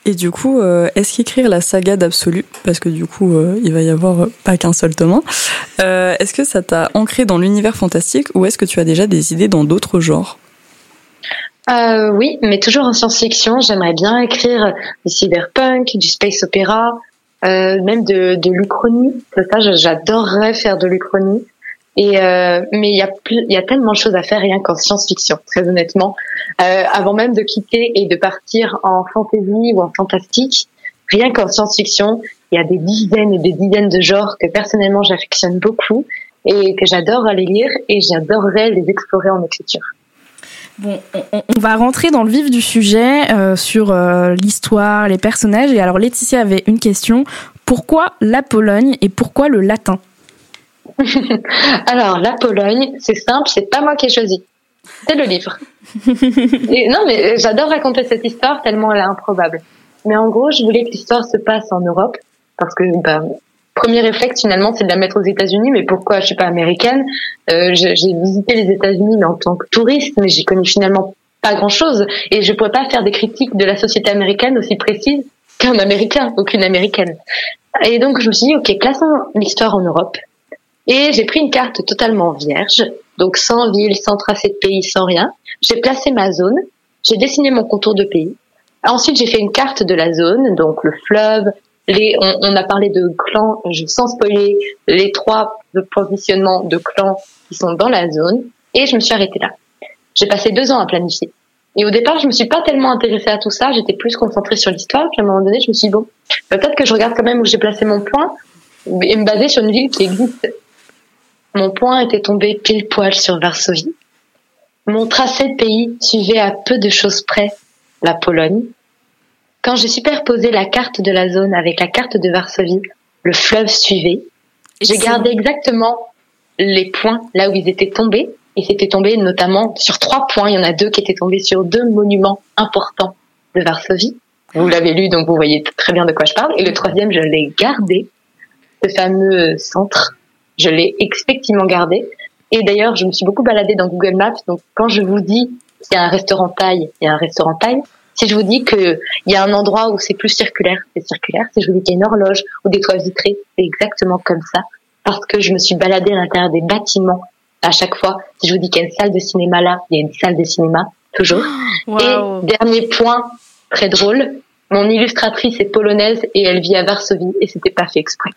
Et du coup, euh, est-ce qu'écrire la saga d'Absolu, parce que du coup, euh, il va y avoir pas qu'un seul tome, euh, est-ce que ça t'a ancré dans l'univers fantastique ou est-ce que tu as déjà des idées dans d'autres genres? Oui, mais toujours en science-fiction. J'aimerais bien écrire du cyberpunk, du space opéra, même de, de l'Uchronie. Ça, j'adorerais faire de l'Uchronie. Euh, mais il y a tellement de choses à faire rien qu'en science-fiction, très honnêtement. Euh, avant même de quitter et de partir en fantasy ou en fantastique, rien qu'en science-fiction, il y a des dizaines et des dizaines de genres que personnellement j'affectionne beaucoup. et que j'adore aller lire et j'adorerais les explorer en écriture. Bon, on, va rentrer dans le vif du sujet euh, sur l'histoire, les personnages. Et alors Laetitia avait une question. Pourquoi la Pologne et pourquoi le latin? Alors la Pologne, c'est simple, c'est pas moi qui ai choisi. C'est le livre. et, non, mais j'adore raconter cette histoire tellement elle est improbable. Mais en gros, je voulais que l'histoire se passe en Europe parce que bah, premier réflexe finalement c'est de la mettre aux États-Unis mais pourquoi? Je suis pas américaine euh, j'ai visité les États-Unis en tant que touriste mais j'y connais finalement pas grand-chose et je pourrais pas faire des critiques de la société américaine aussi précises qu'un américain ou qu'une américaine et donc je me suis dit ok plaçons l'histoire en Europe et j'ai pris une carte totalement vierge donc sans ville sans tracé de pays sans rien j'ai placé ma zone j'ai dessiné mon contour de pays Ensuite, j'ai fait une carte de la zone, donc le fleuve, on, a parlé de clans, sans spoiler, les trois positionnements de clans qui sont dans la zone, et je me suis arrêtée là. J'ai passé deux ans à planifier. Et au départ, je me suis pas tellement intéressée à tout ça, j'étais plus concentrée sur l'histoire, puis à un moment donné, je me suis dit, bon, peut-être que je regarde quand même où j'ai placé mon point, et me baser sur une ville qui existe. Mon point était tombé pile poil sur Varsovie. Mon tracé de pays suivait à peu de choses près la Pologne. Quand j'ai superposé la carte de la zone avec la carte de Varsovie, le fleuve suivait. J'ai gardé exactement les points là où ils étaient tombés. Et c'était tombé notamment sur trois points. Il y en a deux qui étaient tombés sur deux monuments importants de Varsovie. Vous l'avez lu, donc vous voyez très bien de quoi je parle. Et le troisième, je l'ai gardé. Ce fameux centre, je l'ai effectivement gardé. Et d'ailleurs, je me suis beaucoup baladée dans Google Maps. Donc, quand je vous dis qu'il y a un restaurant taille, il y a un restaurant taille. Si je vous dis qu'il y a un endroit où c'est plus circulaire, c'est circulaire. Si je vous dis qu'il y a une horloge ou des toits vitrés, c'est exactement comme ça. Parce que je me suis baladée à l'intérieur des bâtiments à chaque fois. Si je vous dis qu'il y a une salle de cinéma là, il y a une salle de cinéma, toujours. Et dernier point, très drôle, mon illustratrice est polonaise et elle vit à Varsovie et c'était pas fait exprès.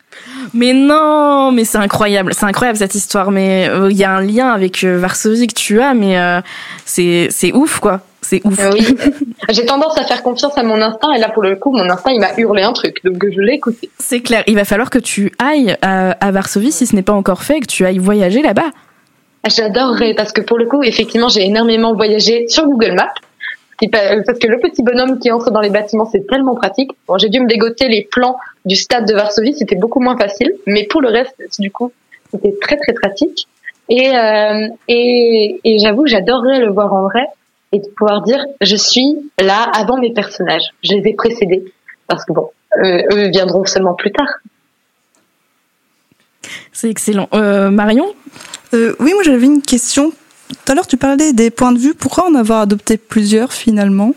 Mais non, mais c'est incroyable, c'est incroyable cette histoire. Mais il euh, y a un lien avec euh, Varsovie que tu as, mais euh, c'est c'est ouf quoi. C'est ouf. Oui. J'ai tendance à faire confiance à mon instinct et là pour le coup mon instinct il m'a hurlé un truc donc je l'ai écouté. C'est clair. Il va falloir que tu ailles à, à Varsovie si ce n'est pas encore fait, que tu ailles voyager là-bas. J'adorerais parce que pour le coup effectivement j'ai énormément voyagé sur Google Maps parce que le petit bonhomme qui entre dans les bâtiments, c'est tellement pratique. Bon, j'ai dû me dégoter les plans du stade de Varsovie, c'était beaucoup moins facile, mais pour le reste, du coup, c'était très très pratique. Et, euh, et, et j'avoue, j'adorerais le voir en vrai et de pouvoir dire, je suis là avant mes personnages, je les ai précédés, parce que bon, eux, eux viendront seulement plus tard. C'est excellent. Euh, Marion? Euh, Oui, moi j'avais une question tout à l'heure, tu parlais des points de vue. Pourquoi en avoir adopté plusieurs finalement?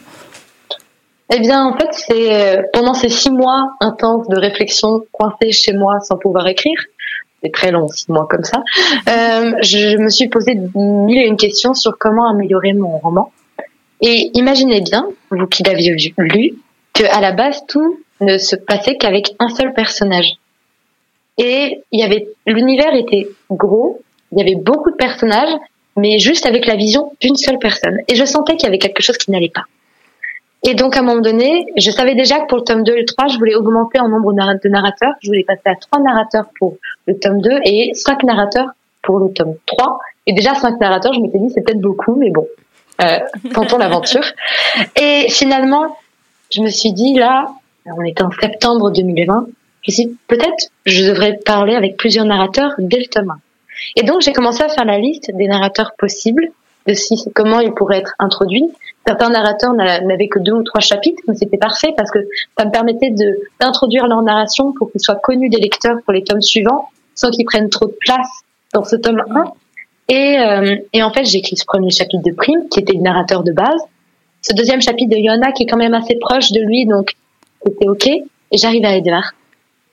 Eh bien, en fait, c'est euh, pendant ces six mois intenses de réflexion coincée chez moi sans pouvoir écrire. C'est très long, six mois comme ça. Euh, je me suis posé mille et une questions sur comment améliorer mon roman. Et imaginez bien, vous qui l'aviez lu, que à la base tout ne se passait qu'avec un seul personnage. Et il y avait l'univers était gros, il y avait beaucoup de personnages, mais juste avec la vision d'une seule personne. Et je sentais qu'il y avait quelque chose qui n'allait pas. Et donc, à un moment donné, je savais déjà que pour le tome 2 et le 3, je voulais augmenter en nombre de narrateurs. Je voulais passer à 3 narrateurs pour le tome 2 et 5 narrateurs pour le tome 3. Et déjà, 5 narrateurs, je m'étais dit, c'est peut-être beaucoup, mais bon, euh, tentons l'aventure. Et finalement, je me suis dit, là, on était en septembre 2020, je me suis dit, peut-être je devrais parler avec plusieurs narrateurs dès le tome 1. Et donc j'ai commencé à faire la liste des narrateurs possibles, de comment ils pourraient être introduits. Certains narrateurs n'avaient que deux ou trois chapitres, mais c'était parfait parce que ça me permettait d'introduire leur narration pour qu'ils soient connus des lecteurs pour les tomes suivants, sans qu'ils prennent trop de place dans ce tome 1. Et, euh, et en fait, j'ai écrit ce premier chapitre de Prime, qui était le narrateur de base. Ce deuxième chapitre de Yona, qui est quand même assez proche de lui, donc c'était OK. Et j'arrive à Edward.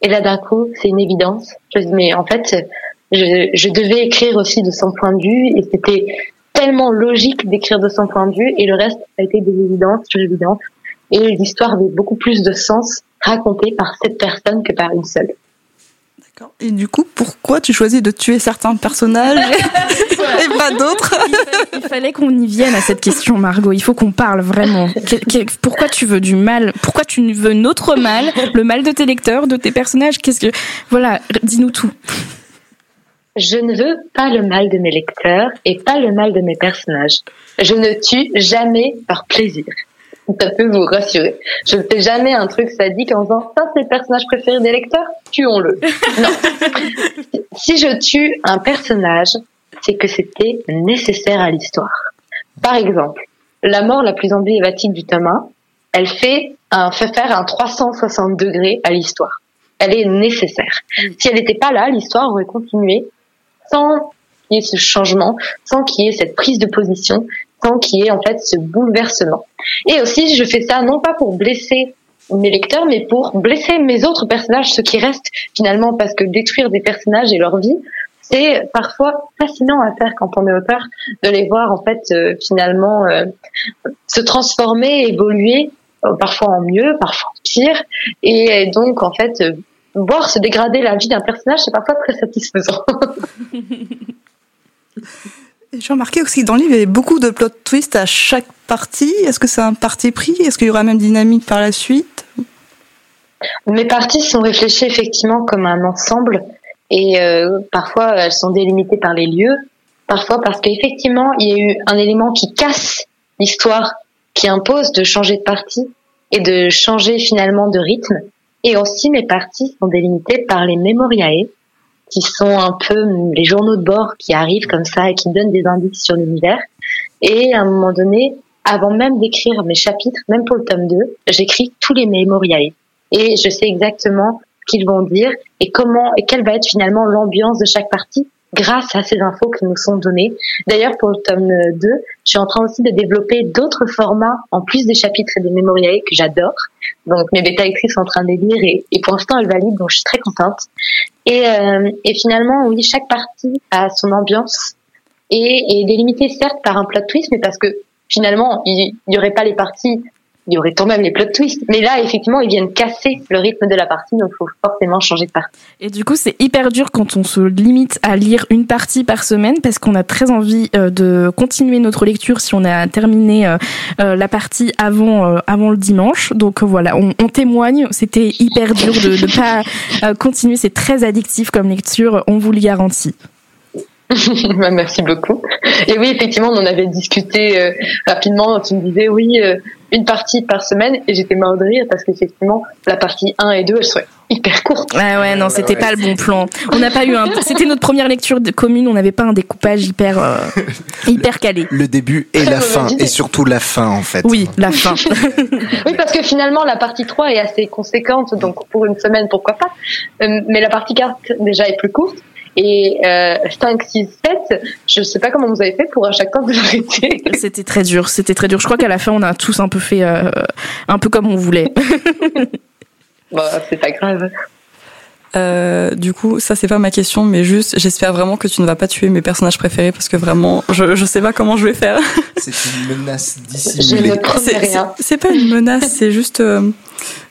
Et là, d'un coup, c'est une évidence. Je dis, mais en fait, je, je, devais écrire aussi de son point de vue et c'était tellement logique d'écrire de son point de vue et le reste a été des évidences sur évidence et l'histoire avait beaucoup plus de sens racontée par cette personne que par une seule. D'accord. Et du coup, pourquoi tu choisis de tuer certains personnages et pas d'autres? Il fallait qu'on y vienne à cette question, Margot. Il faut qu'on parle vraiment. Pourquoi tu veux du mal? Pourquoi tu veux notre mal? Le mal de tes lecteurs, de tes personnages? Qu'est-ce que Voilà, dis-nous tout. Je ne veux pas le mal de mes lecteurs et pas le mal de mes personnages. Je ne tue jamais par plaisir. Ça peut vous rassurer. Je ne fais jamais un truc sadique en disant ça c'est le personnage préféré des lecteurs, tuons-le. Non. si je tue un personnage, c'est que c'était nécessaire à l'histoire. Par exemple, la mort la plus emblématique du tome 1, elle fait, un, fait faire un 360 degrés à l'histoire. Elle est nécessaire. Si elle n'était pas là, l'histoire aurait continué sans qu'il y ait ce changement, sans qu'il y ait cette prise de position, sans qu'il y ait en fait ce bouleversement. Et aussi, je fais ça non pas pour blesser mes lecteurs, mais pour blesser mes autres personnages, ceux qui restent finalement, parce que détruire des personnages et leur vie, c'est parfois fascinant à faire quand on est auteur, de les voir en fait euh, finalement euh, se transformer, évoluer, euh, parfois en mieux, parfois en pire, et donc en fait voir se dégrader la vie d'un personnage, c'est parfois très satisfaisant. J'ai remarqué aussi que dans le livre, il y avait beaucoup de plot twists à chaque partie. Est-ce que c'est un parti pris? Est-ce qu'il y aura même dynamique par la suite? Mes parties sont réfléchies effectivement comme un ensemble et euh, parfois elles sont délimitées par les lieux, parfois parce qu'effectivement il y a eu un élément qui casse l'histoire, qui impose de changer de partie et de changer finalement de rythme. Et aussi mes parties sont délimitées par les memoriae, qui sont un peu les journaux de bord qui arrivent comme ça et qui donnent des indices sur l'univers. Et à un moment donné, avant même d'écrire mes chapitres, même pour le tome 2, j'écris tous les memoriae. Et je sais exactement ce qu'ils vont dire et comment et quelle va être finalement l'ambiance de chaque partie grâce à ces infos qui nous sont données. D'ailleurs, pour le tome 2, je suis en train aussi de développer d'autres formats en plus des chapitres et des mémoriae que j'adore. Donc mes bêta lectrices sont en train de les lire et, et pour l'instant elles valident, donc je suis très contente. Et, euh, et finalement, oui, chaque partie a son ambiance et est délimitée certes par un plot twist, mais parce que finalement, il n'y aurait pas les parties il y aurait quand même les plot twists. Mais là, effectivement, ils viennent casser le rythme de la partie, donc il faut forcément changer de partie. Et du coup, c'est hyper dur quand on se limite à lire une partie par semaine, parce qu'on a très envie euh, de continuer notre lecture si on a terminé euh, euh, la partie avant avant le dimanche. Donc voilà, on, on témoigne. C'était hyper dur de ne pas continuer. C'est très addictif comme lecture, on vous le garantit. Bah, merci beaucoup. Et oui, effectivement, on en avait discuté euh, rapidement. Tu me disais, oui, euh, une partie par semaine, et j'étais mort de rire parce qu'effectivement, la partie 1 et 2, elles seraient hyper courtes. Ouais, ouais, non, c'était pas le bon plan. On n'a pas eu un. C'était notre première lecture de commune. On n'avait pas un découpage hyper euh, hyper calé. Le début et la fin, et surtout la fin en fait. Oui, la fin. oui, parce que finalement, la partie 3 est assez conséquente, donc pour une semaine, pourquoi pas. mais la partie 4 déjà est plus courte. Et euh, 5, 6, 7, je sais pas comment vous avez fait pour à chaque fois vous arrêter. C'était très dur, c'était très dur. Je crois qu'à la fin, on a tous un peu fait euh, un peu comme on voulait. bon, c'est pas grave. Euh, du coup, ça c'est pas ma question, mais juste, j'espère vraiment que tu ne vas pas tuer mes personnages préférés parce que vraiment, je, je sais pas comment je vais faire. C'est une menace dissimulée. C'est pas une menace, c'est juste, euh,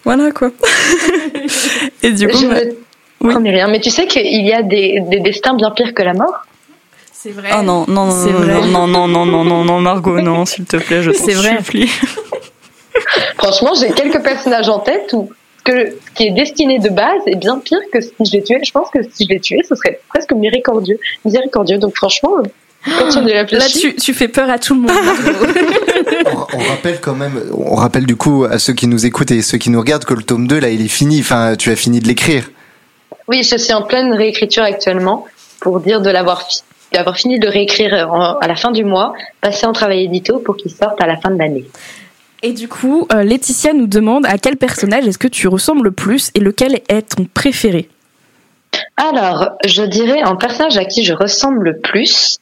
voilà quoi. Et du coup, je bah, oui. J'en rien. Mais tu sais qu'il y a des, des destins bien pires que la mort? C'est vrai. Oh non, non, non, non, vrai. non, non, non, non, non, non, Margot, non, s'il te plaît, je t'en supplie. Franchement, j'ai quelques personnages en tête où, que, qui est destiné de base est bien pire que si je l'ai tué. Je pense que si je l'ai tué, ce serait presque miséricordieux. Miséricordieux. Donc franchement, euh, tu Là, tu, tu fais peur à tout le monde. on, on, rappelle quand même, on rappelle du coup à ceux qui nous écoutent et ceux qui nous regardent que le tome 2, là, il est fini. Enfin, tu as fini de l'écrire. Oui, je suis en pleine réécriture actuellement pour dire de l'avoir d'avoir fini de réécrire à la fin du mois, passer en travail édito pour qu'il sorte à la fin de l'année. Et du coup, euh, Laetitia nous demande à quel personnage est-ce que tu ressembles le plus et lequel est ton préféré? Alors, je dirais un personnage à qui je ressemble le plus,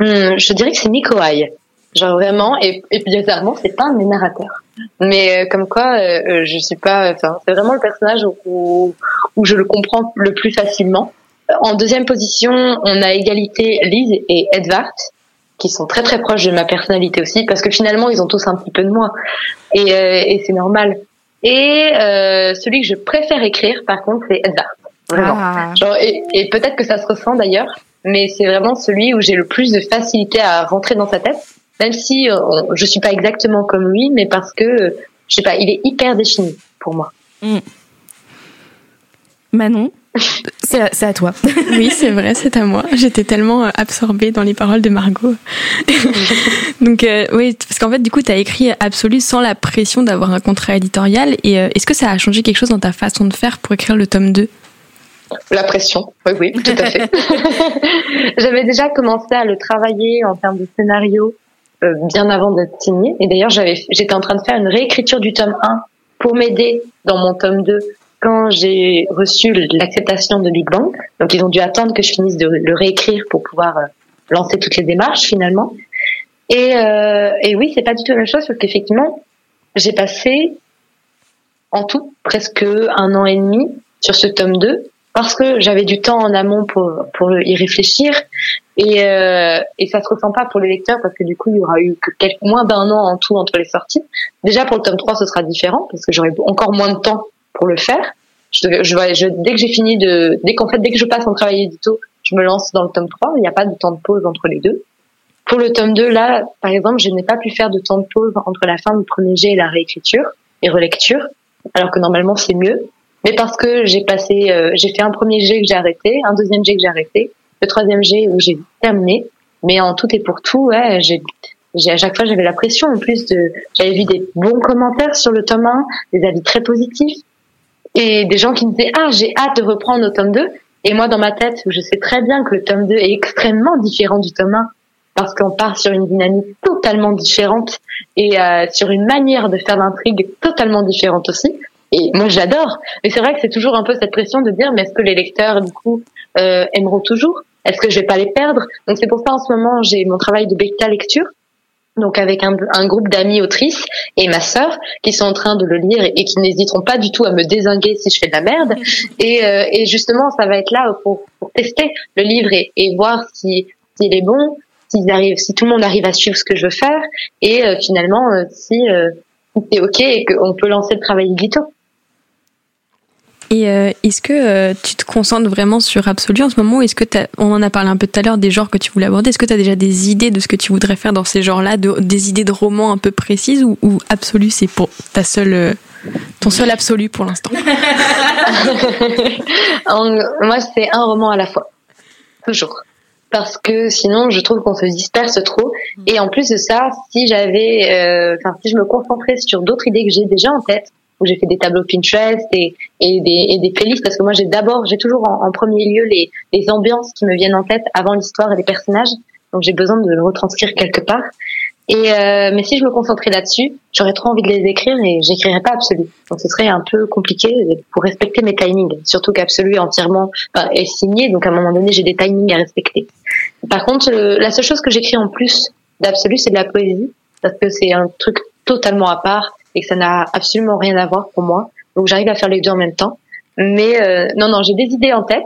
hmm, je dirais que c'est Mikoai. Genre vraiment, et, et bizarrement, c'est pas un des narrateurs. Mais euh, comme quoi, euh, euh, je suis pas. Enfin, c'est vraiment le personnage où, où je le comprends le plus facilement. En deuxième position, on a égalité Lise et Edvard, qui sont très très proches de ma personnalité aussi, parce que finalement, ils ont tous un petit peu de moi, et, et c'est normal. Et celui que je préfère écrire, par contre, c'est Edvard. Vraiment. Ah. Genre, et, et peut-être que ça se ressent d'ailleurs, mais c'est vraiment celui où j'ai le plus de facilité à rentrer dans sa tête même si euh, je suis pas exactement comme lui, mais parce que je sais pas, il est hyper défini pour moi. Mm. Manon, C'est à, toi. Oui, c'est vrai, c'est à moi. J'étais tellement euh, absorbée dans les paroles de Margot. Donc, euh, oui, parce qu'en fait, du coup, tu as écrit Absolu sans la pression d'avoir un contrat éditorial. Et euh, est-ce que ça a changé quelque chose dans ta façon de faire pour écrire le tome 2 La pression, oui, oui, tout à fait. j'avais déjà commencé à le travailler en termes de scénario euh, bien avant d'être signé. Et d'ailleurs, j'étais en train de faire une réécriture du tome 1 pour m'aider dans mon tome 2 quand j'ai reçu l'acceptation de Big Bang. Donc, ils ont dû attendre que je finisse de le réécrire pour pouvoir euh, lancer toutes les démarches finalement. Et, euh, et oui, c'est pas du tout la même chose parce qu'effectivement, j'ai passé en tout presque un an et demi sur ce tome 2 parce que j'avais du temps en amont pour, pour y réfléchir et, euh, et ça se ressent pas pour les lecteurs parce que du coup il y aura eu que quelques, moins d'un an en tout entre les sorties. Déjà pour le tome 3 ce sera différent parce que j'aurai encore moins de temps pour le faire. Je, je, je dès que j'ai fini de dès qu'en fait dès que je passe en travail édito, je me lance dans le tome 3, il n'y a pas de temps de pause entre les deux. Pour le tome 2 là, par exemple, je n'ai pas pu faire de temps de pause entre la fin du premier jet et la réécriture et relecture alors que normalement c'est mieux mais parce que j'ai passé, euh, j'ai fait un premier jet que j'ai arrêté, un deuxième jet que j'ai arrêté, le troisième jet où j'ai terminé. Mais en tout et pour tout, ouais, j'ai, à chaque fois j'avais la pression. En plus de, j'avais vu des bons commentaires sur le tome 1, des avis très positifs et des gens qui me disaient ah j'ai hâte de reprendre au tome 2. Et moi dans ma tête, je sais très bien que le tome 2 est extrêmement différent du tome 1 parce qu'on part sur une dynamique totalement différente et euh, sur une manière de faire l'intrigue totalement différente aussi. Et moi, j'adore. Mais c'est vrai que c'est toujours un peu cette pression de dire, mais est-ce que les lecteurs, du coup, euh, aimeront toujours? Est-ce que je vais pas les perdre? Donc c'est pour ça, en ce moment, j'ai mon travail de bêta lecture. Donc avec un, un groupe d'amis autrices et ma sœur qui sont en train de le lire et, qui n'hésiteront pas du tout à me désinguer si je fais de la merde. Et, euh, et justement, ça va être là pour, pour tester le livre et, et voir si s'il est bon, s'ils arrivent, si tout le monde arrive à suivre ce que je veux faire et euh, finalement euh, si euh, c'est ok et qu'on peut lancer le travail édito. Et euh, est-ce que euh, tu te concentres vraiment sur Absolu en ce moment Est-ce que on en a parlé un peu tout à l'heure des genres que tu voulais aborder Est-ce que tu as déjà des idées de ce que tu voudrais faire dans ces genres-là, des idées de romans un peu précises ou, ou Absolu c'est pour ta seule euh, ton seul absolu pour l'instant? Moi, c'est un roman à la fois, toujours. Parce que sinon, je trouve qu'on se disperse trop. Et en plus de ça, si j'avais, enfin, si je me concentrais sur d'autres idées que j'ai déjà en tête, où j'ai fait des tableaux Pinterest et, des, et des playlists parce que moi j'ai d'abord j'ai toujours en, premier lieu les, les ambiances qui me viennent en tête avant l'histoire et les personnages. Donc j'ai besoin de le retranscrire quelque part. Et euh, mais si je me concentrais là-dessus j'aurais trop envie de les écrire et j'écrirais pas absolu. Donc ce serait un peu compliqué pour respecter mes timings. Surtout qu'absolu entièrement est signé. Donc à un moment donné j'ai des timings à respecter. Par contre euh, la seule chose que j'écris en plus d'absolu c'est de la poésie. Parce que c'est un truc totalement à part et que ça n'a absolument rien à voir pour moi. Donc j'arrive à faire les deux en même temps. Mais euh, non, non, j'ai des idées en tête,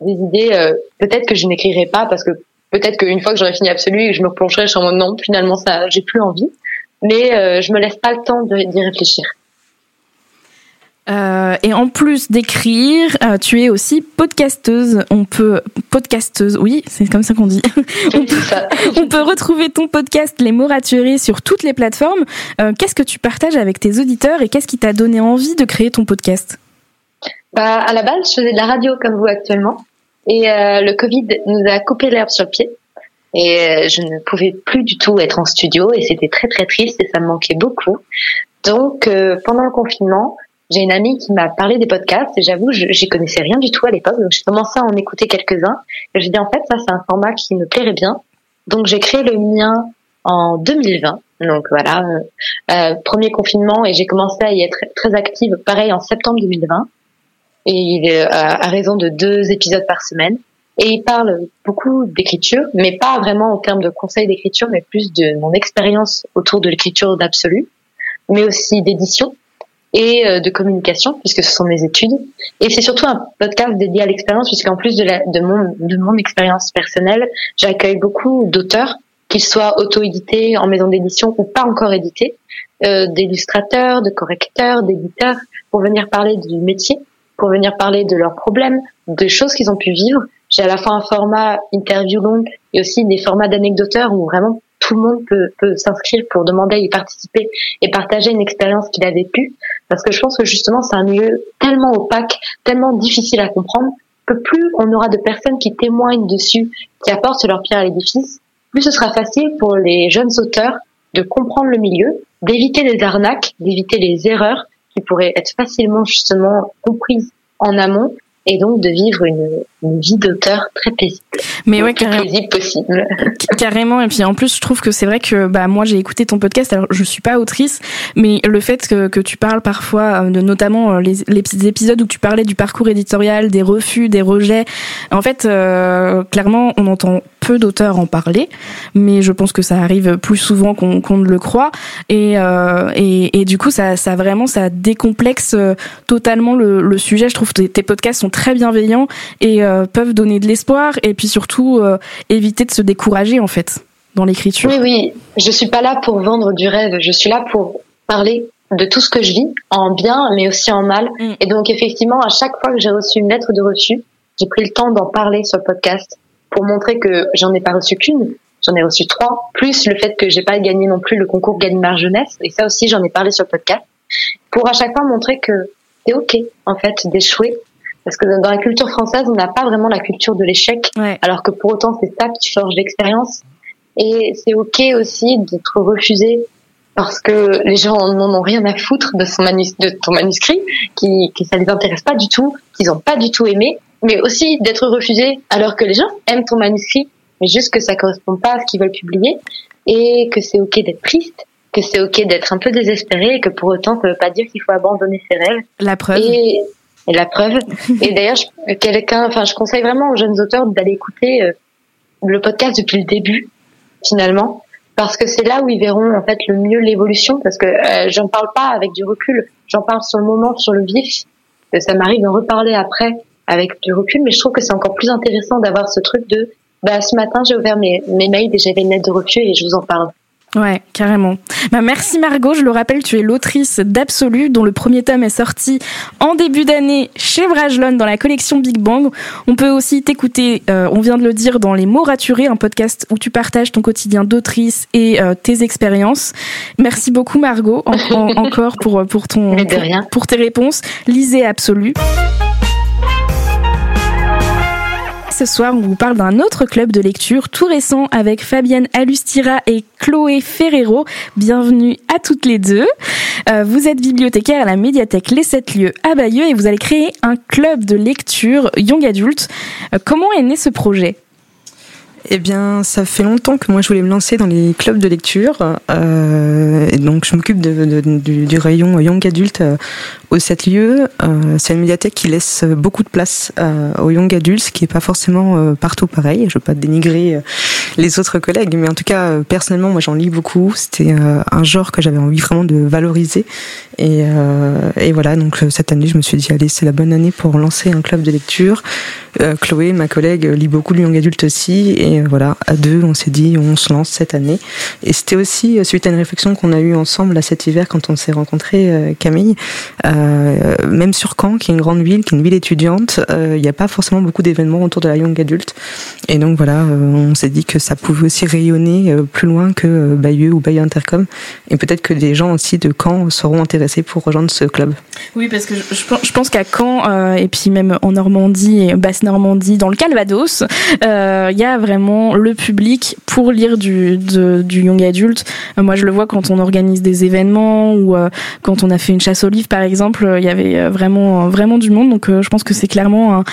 des idées euh, peut-être que je n'écrirai pas parce que peut-être qu'une fois que j'aurai fini Absolu, je me replongerai, en mode non, finalement ça, j'ai plus envie. Mais euh, je me laisse pas le temps d'y réfléchir. Euh, et en plus d'écrire, euh, tu es aussi podcasteuse. On peut podcasteuse, oui, c'est comme ça qu'on dit. on, peut, on, peut, retrouver ton podcast Les mots raturés sur toutes les plateformes. Euh, qu'est-ce que tu partages avec tes auditeurs et qu'est-ce qui t'a donné envie de créer ton podcast? Bah à la base, je faisais de la radio comme vous actuellement, et le Covid nous a coupé l'herbe sur le pied. Et je ne pouvais plus du tout être en studio et c'était très très triste et ça me manquait beaucoup. Donc pendant le confinement, j'ai une amie qui m'a parlé des podcasts et j'avoue, j'y connaissais rien du tout à l'époque. Donc j'ai commencé à en écouter quelques-uns. Et j'ai dit en fait, ça c'est un format qui me plairait bien. Donc j'ai créé le mien en 2020. Donc voilà, euh, euh, premier confinement et j'ai commencé à y être très active, pareil en septembre 2020. Et il est à, à raison de deux épisodes par semaine. Et il parle beaucoup d'écriture, mais pas vraiment en termes de conseils d'écriture, mais plus de mon expérience autour de l'écriture d'absolu, mais aussi d'édition et euh, de communication puisque ce sont mes études et c'est surtout un podcast dédié à l'expérience puisqu'en plus de, la, de mon de mon expérience personnelle j'accueille beaucoup d'auteurs qu'ils soient auto-édités en maison d'édition ou pas encore édités euh, d'illustrateurs de correcteurs d'éditeurs pour venir parler du métier pour venir parler de leurs problèmes de choses qu'ils ont pu vivre j'ai à la fois un format interview long et aussi des formats d'anecdoteurs où vraiment tout le monde peut, peut s'inscrire pour demander à y participer et partager une expérience qu'il a vécue. Parce que je pense que justement, c'est un milieu tellement opaque, tellement difficile à comprendre, que plus on aura de personnes qui témoignent dessus, qui apportent leur pierre à l'édifice, plus ce sera facile pour les jeunes auteurs de comprendre le milieu, d'éviter les arnaques, d'éviter les erreurs qui pourraient être facilement justement comprises en amont et donc de vivre une, une vie d'auteur très paisible. Mais ouais, carrément. paisible possible. Carrément. Et puis en plus, je trouve que c'est vrai que bah moi j'ai écouté ton podcast. Alors je suis pas autrice, mais le fait que, que tu parles parfois euh, de notamment euh, les, les petits épisodes où tu parlais du parcours éditorial, des refus, des rejets. En fait, euh, clairement, on entend peu d'auteurs en parler, mais je pense que ça arrive plus souvent qu'on qu'on ne le croit. Et, euh, et, et du coup, ça, ça vraiment ça décomplexe totalement le, le sujet. Je trouve que tes, tes podcasts sont très bienveillants et euh, peuvent donner de l'espoir et puis surtout euh, éviter de se décourager en fait dans l'écriture. Oui, oui, je suis pas là pour vendre du rêve, je suis là pour parler de tout ce que je vis, en bien mais aussi en mal. Mm. Et donc effectivement, à chaque fois que j'ai reçu une lettre de refus, j'ai pris le temps d'en parler sur le podcast pour montrer que j'en ai pas reçu qu'une, j'en ai reçu trois, plus le fait que j'ai pas gagné non plus le concours Gallimard Jeunesse, et ça aussi j'en ai parlé sur le podcast, pour à chaque fois montrer que c'est ok en fait d'échouer parce que dans la culture française, on n'a pas vraiment la culture de l'échec, Ouais. alors que pour autant, c'est ça qui forge l'expérience. Et c'est ok aussi d'être refusé parce que les gens n'en ont rien à foutre de, son manus de ton manuscrit, qui, que ça les intéresse pas du tout, qu'ils ont pas du tout aimé, mais aussi d'être refusé alors que les gens aiment ton manuscrit, mais juste que ça correspond pas à ce qu'ils veulent publier, et que c'est ok d'être triste, que c'est ok d'être un peu désespéré, et que pour autant, ça veut pas dire qu'il faut abandonner ses rêves. La preuve. Et, et la preuve. et d'ailleurs, quelqu'un, enfin, je conseille vraiment aux jeunes auteurs d'aller écouter euh, le podcast depuis le début, finalement, parce que c'est là où ils verront en fait le mieux l'évolution. Parce que euh, j'en parle pas avec du recul, j'en parle sur le moment, sur le vif. Que ça m'arrive d'en reparler après avec du recul, mais je trouve que c'est encore plus intéressant d'avoir ce truc de, bah, ce matin j'ai ouvert mes, mes mails et j'avais une lettre de refus et je vous en parle. Ouais, carrément. Bah, merci Margot, je le rappelle, tu es l'autrice d'Absolu, dont le premier tome est sorti en début d'année chez Brajlon dans la collection Big Bang. On peut aussi t'écouter, euh, on vient de le dire, dans Les mots raturés, un podcast où tu partages ton quotidien d'autrice et euh, tes expériences. Merci beaucoup Margot, en- en- encore pour, pour, ton, pour, pour tes réponses. Lisez Absolu. Ce soir, on vous parle d'un autre club de lecture tout récent avec Fabienne Alustira et Chloé Ferrero. Bienvenue à toutes les deux. Euh, vous êtes bibliothécaire à la médiathèque Les Sept Lieux à Bayeux et vous allez créer un club de lecture Young Adult. Euh, comment est né ce projet? Eh bien, ça fait longtemps que moi je voulais me lancer dans les clubs de lecture. Euh, donc, je m'occupe du, rayon Young Adult au 7 lieux. Euh, c'est une médiathèque qui laisse beaucoup de place euh, aux Young Adults, ce qui n'est pas forcément euh, partout pareil. Je ne veux pas dénigrer les autres collègues, mais en tout cas, personnellement, moi j'en lis beaucoup. C'était un genre que j'avais envie vraiment de valoriser. Et, et voilà, donc cette année, je me suis dit, allez, c'est la bonne année pour lancer un club de lecture. Chloé, ma collègue, lit beaucoup de young adulte aussi. Et voilà, à deux, on s'est dit, on se lance cette année. Et c'était aussi suite à une réflexion qu'on a eue ensemble là, cet hiver quand on s'est rencontrés, Camille. Même sur Caen, qui est une grande ville, qui est une ville étudiante, euh, il n'y a pas forcément beaucoup d'événements autour de la young adulte. Et donc voilà, euh, on s'est dit que ça pouvait aussi rayonner euh, plus loin que euh, Bayeux ou Bayeux Intercom. Et peut-être que des gens aussi de Caen seront intéressés pour rejoindre ce club. Oui, parce que je, pense- qu'à Caen, euh, et puis même en Normandie et Basse-Normandie, dans le Calvados, euh, il y a vraiment le public pour lire du, du young adulte. Euh, moi, je le vois quand on organise des événements ou euh, quand on a fait une chasse aux livres, par exemple, euh, il y avait euh, vraiment, vraiment du monde. Donc, euh, je pense que c'est clairement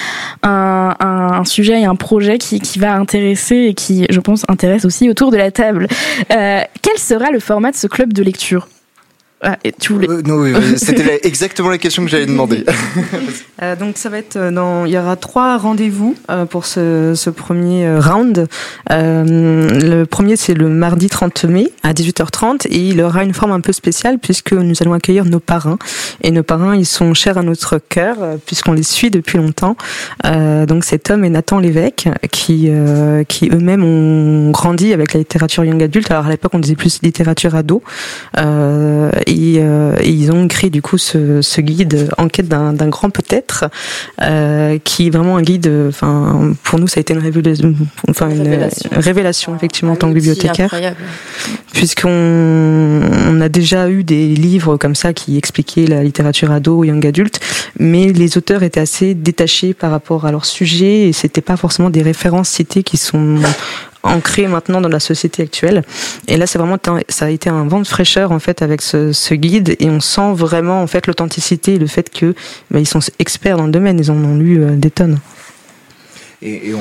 un, sujet et un projet qui, qui va intéresser et qui, je pense, intéresse aussi autour de la table. Euh, quel sera le format de ce club de lecture? Ah, et tu voulais... Euh, non, oui, oui, c'était exactement la question que j'allais demander. Euh, donc ça va être euh, dans, il y aura trois rendez-vous euh, pour ce, ce premier round. Le premier c'est le mardi 30 mai à 18h30 et il aura une forme un peu spéciale puisque nous allons accueillir nos parrains et nos parrains ils sont chers à notre cœur puisqu'on les suit depuis longtemps. Donc c'est Tom et Nathan Lévesque qui qui eux-mêmes ont grandi avec la littérature young adulte. Alors à l'époque on disait plus littérature ado et et, ils ont créé du coup ce, ce guide en quête d'un grand peut-être, qui est vraiment un guide. Enfin, pour nous, ça a été une révélation, enfin une révélation, effectivement en tant que bibliothécaire, puisqu'on on a déjà eu des livres comme ça qui expliquaient la littérature ado, young adulte, mais les auteurs étaient assez détachés par rapport à leur sujet et c'était pas forcément des références citées qui sont ancrées maintenant dans la société actuelle. Et là, c'est vraiment ça a été un vent de fraîcheur en fait avec ce, guide et on sent vraiment en fait l'authenticité le fait que bah, ils sont experts dans le domaine, ils en ont lu euh, des tonnes. Et,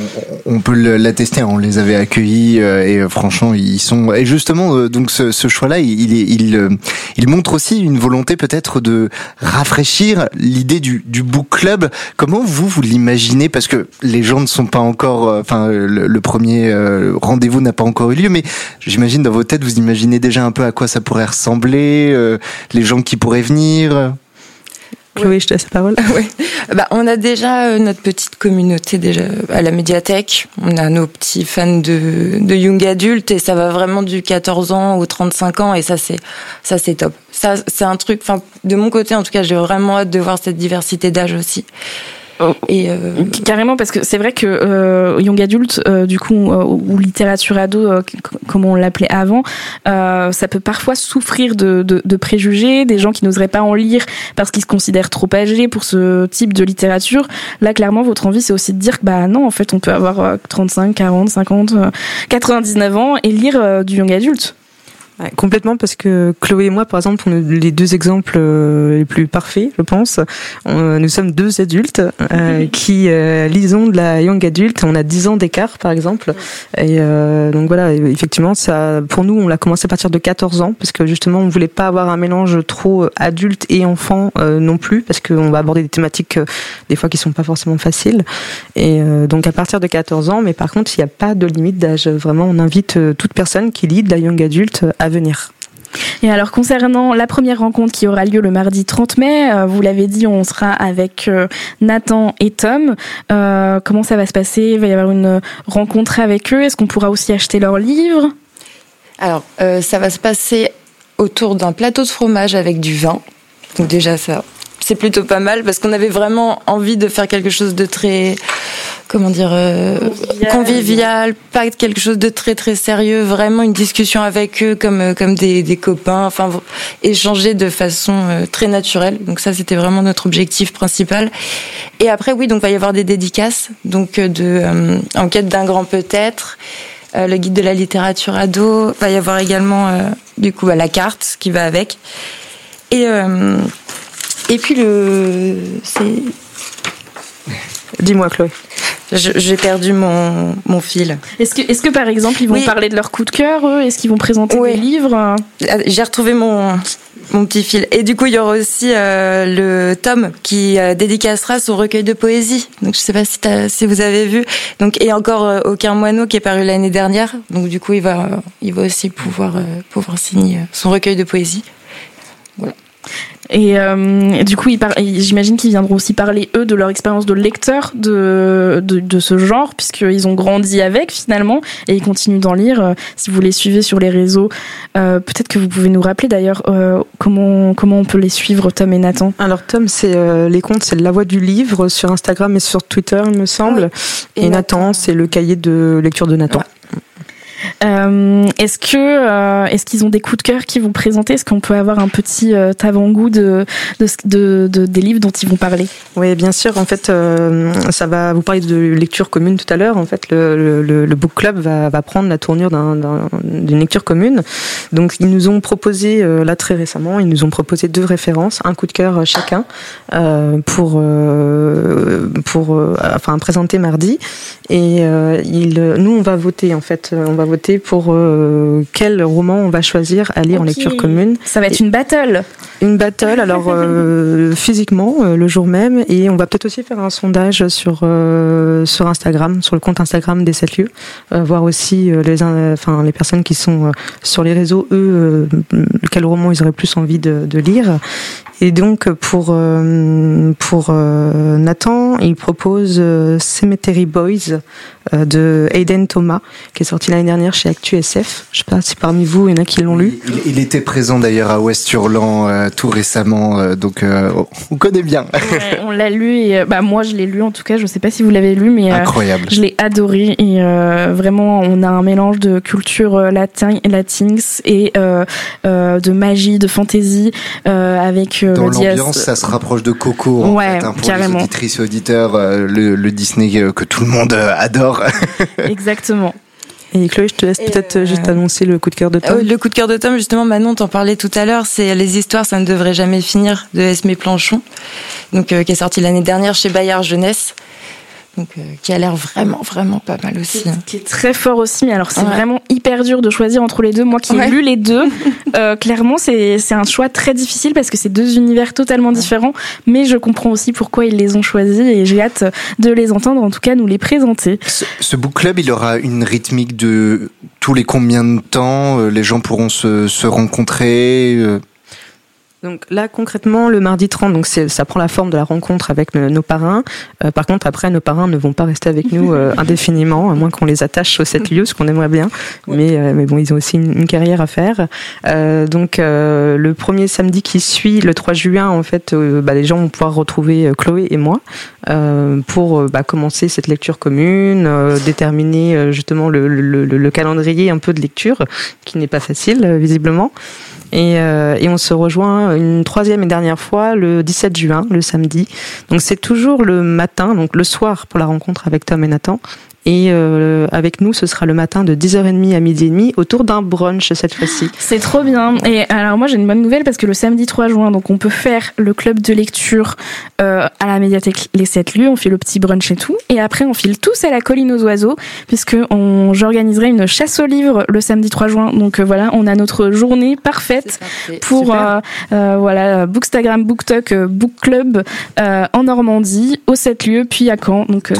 on, peut l'attester, on les avait accueillis euh, et euh, franchement ils sont. Et justement euh, donc ce, choix-là, il, il, il, montre aussi une volonté peut-être de rafraîchir l'idée du, du book club. Comment vous vous l'imaginez? Parce que les gens ne sont pas encore. Enfin le, premier rendez-vous n'a pas encore eu lieu, mais j'imagine dans vos têtes vous imaginez déjà un peu à quoi ça pourrait ressembler, les gens qui pourraient venir. Chloé, je te laisse la parole. oui. Bah, on a déjà euh, notre petite communauté déjà à la médiathèque. On a nos petits fans de, de young adultes et ça va vraiment du 14 ans au 35 ans et ça c'est ça c'est top. Ça c'est un truc. Enfin, de mon côté en tout cas, j'ai vraiment hâte de voir cette diversité d'âge aussi. Et euh, Carrément, parce que c'est vrai que euh, young adulte, euh, du coup, ou littérature ado, comme on l'appelait avant, ça peut parfois souffrir de, de, de préjugés, des gens qui n'oseraient pas en lire parce qu'ils se considèrent trop âgés pour ce type de littérature. Là, clairement, votre envie, c'est aussi de dire que bah non, en fait, on peut avoir 35, 40, 50, 99 ans et lire du young adulte complètement parce que Chloé et moi, par exemple, on est les deux exemples euh, les plus parfaits, je pense. nous sommes deux adultes euh, qui euh, lisons de la young adulte. On a 10 ans d'écart, par exemple. Et donc voilà, effectivement, ça, pour nous, on l'a commencé à partir de 14 ans parce que justement, on voulait pas avoir un mélange trop adulte et enfant non plus parce qu'on va aborder des thématiques des fois qui sont pas forcément faciles. Et donc à partir de 14 ans, mais par contre, il n'y a pas de limite d'âge. Vraiment, on invite toute personne qui lit de la young adulte à venir. Et alors concernant la première rencontre qui aura lieu le mardi 30 mai, euh, vous l'avez dit, on sera avec euh, Nathan et Tom. Euh, comment ça va se passer? Il va y avoir une rencontre avec eux. Est-ce qu'on pourra aussi acheter leurs livres? Alors ça va se passer autour d'un plateau de fromage avec du vin. Donc déjà ça, c'est plutôt pas mal parce qu'on avait vraiment envie de faire quelque chose de très comment dire euh, convivial. pas quelque chose de très très sérieux, vraiment une discussion avec eux comme euh, comme des, des copains, enfin échanger de façon euh, très naturelle. Donc ça c'était vraiment notre objectif principal. Et après oui, donc va y avoir des dédicaces, donc de en quête d'un grand peut-être. le guide de la littérature ado, va y avoir également du coup bah, la carte qui va avec. Et et puis le c'est Dis-moi Chloé. J'ai perdu mon, mon fil. Est-ce que, est que par exemple ils vont parler de leur coup de cœur eux? Est-ce qu'ils vont présenter des livres? Ah, J'ai retrouvé mon, mon petit fil. Et du coup il y aura aussi euh, le tome qui euh, dédicacera son recueil de poésie. Donc je sais pas si, si vous avez vu. Donc et encore euh, aucun moineau qui est paru l'année dernière. Donc du coup il va il va aussi pouvoir pouvoir signer son recueil de poésie. Voilà. Et euh, du coup, j'imagine qu'ils viendront aussi parler, eux, de leur expérience de lecteur de, de, de ce genre, puisqu'ils ont grandi avec, finalement, et ils continuent d'en lire. Euh, si vous les suivez sur les réseaux, euh, peut-être que vous pouvez nous rappeler d'ailleurs euh, comment, comment on peut les suivre, Tom et Nathan? Alors, Tom, c'est les comptes, c'est La Voix du Livre sur Instagram et sur Twitter, il me semble. Et, Nathan, c'est le cahier de lecture de Nathan. Euh, est-ce que euh, est-ce qu'ils ont des coups de cœur qu'ils vont présenter? Est-ce qu'on peut avoir un petit euh, avant-goût de, de, de, des livres dont ils vont parler? Oui, bien sûr. En fait, euh, ça va vous parler de lecture commune tout à l'heure. En fait, le, book club va, prendre la tournure d'une lecture commune. Donc, ils nous ont proposé là très récemment, ils nous ont proposé deux références, un coup de cœur chacun pour pour enfin présenter mardi. Et nous, on va voter en fait, on va voter pour euh, quel roman on va choisir à lire en lecture commune. Ça va être une battle. Une battle, alors euh, physiquement euh, le jour même, et on va peut-être aussi faire un sondage sur sur Instagram, sur le compte Instagram des sept lieux, voir aussi les enfin les personnes qui sont sur les réseaux, eux, quel roman ils auraient plus envie de, de lire. Et donc pour euh, pour euh, Nathan, il propose euh, Cemetery Boys de Aiden Thomas, qui est sorti l'année dernière chez Actu SF. Je sais pas si parmi vous il y en a qui l'ont lu. Il, il, était présent d'ailleurs à West-Hurlan tout récemment, donc on connaît bien. Ouais, on l'a lu et bah moi je l'ai lu en tout cas. Je sais pas si vous l'avez lu, mais incroyable. je l'ai adoré et vraiment on a un mélange de culture latin, latins et de magie, de fantasy avec dans l'ambiance, ça se rapproche de Coco. En ouais, fait, hein, pour carrément. les auditrices et auditeurs, euh, le, le, Disney que tout le monde euh, adore. Exactement. Et Chloé, je te laisse peut-être euh... juste annoncer le coup de cœur de Tom. Euh, le coup de cœur de Tom, justement, Manon t'en parlait tout à l'heure, c'est Les histoires, ça ne devrait jamais finir de Esmé Planchon, donc euh, qui est sorti l'année dernière chez Bayard Jeunesse donc euh, qui a l'air vraiment vraiment pas mal aussi. Hein. Qui est très fort aussi, mais alors c'est ouais. vraiment hyper dur de choisir entre les deux. Moi qui ai ouais. lu les deux, euh, clairement c'est c'est un choix très difficile parce que c'est deux univers totalement différents, mais je comprends aussi pourquoi ils les ont choisis et j'ai hâte de les entendre, en tout cas nous les présenter. Ce, ce book club, il aura une rythmique de tous les combien de temps euh, les gens pourront se, se rencontrer euh donc là concrètement le mardi 30 donc ça prend la forme de la rencontre avec nos, nos parrains. Euh, par contre après nos parrains ne vont pas rester avec nous euh, indéfiniment à moins qu'on les attache au cette lieu ce qu'on aimerait bien. Ouais. Mais euh, mais bon ils ont aussi une, une carrière à faire. Euh, donc euh, le premier samedi qui suit le 3 juin en fait bah, les gens vont pouvoir retrouver Chloé et moi pour bah, commencer cette lecture commune, déterminer justement le, le, le, calendrier un peu de lecture qui n'est pas facile visiblement. Et, euh, et, on se rejoint une troisième et dernière fois le 17 juin, le samedi. Donc c'est toujours le matin, donc le soir pour la rencontre avec Tom et Nathan. Et euh, avec nous, ce sera le matin de 10h30 à midi et demi autour d'un brunch cette fois-ci. C'est trop bien. Et alors moi j'ai une bonne nouvelle parce que le samedi 3 juin, donc on peut faire le club de lecture euh, à la médiathèque Les 7 lieux, on fait le petit brunch et tout. Et après on file tous à la colline aux oiseaux puisque on, j'organiserai une chasse aux livres le samedi 3 juin. Donc euh, voilà, on a notre journée parfaite pour euh, voilà Bookstagram, BookTok, Book Club en Normandie, aux 7 lieux, puis à Caen. Donc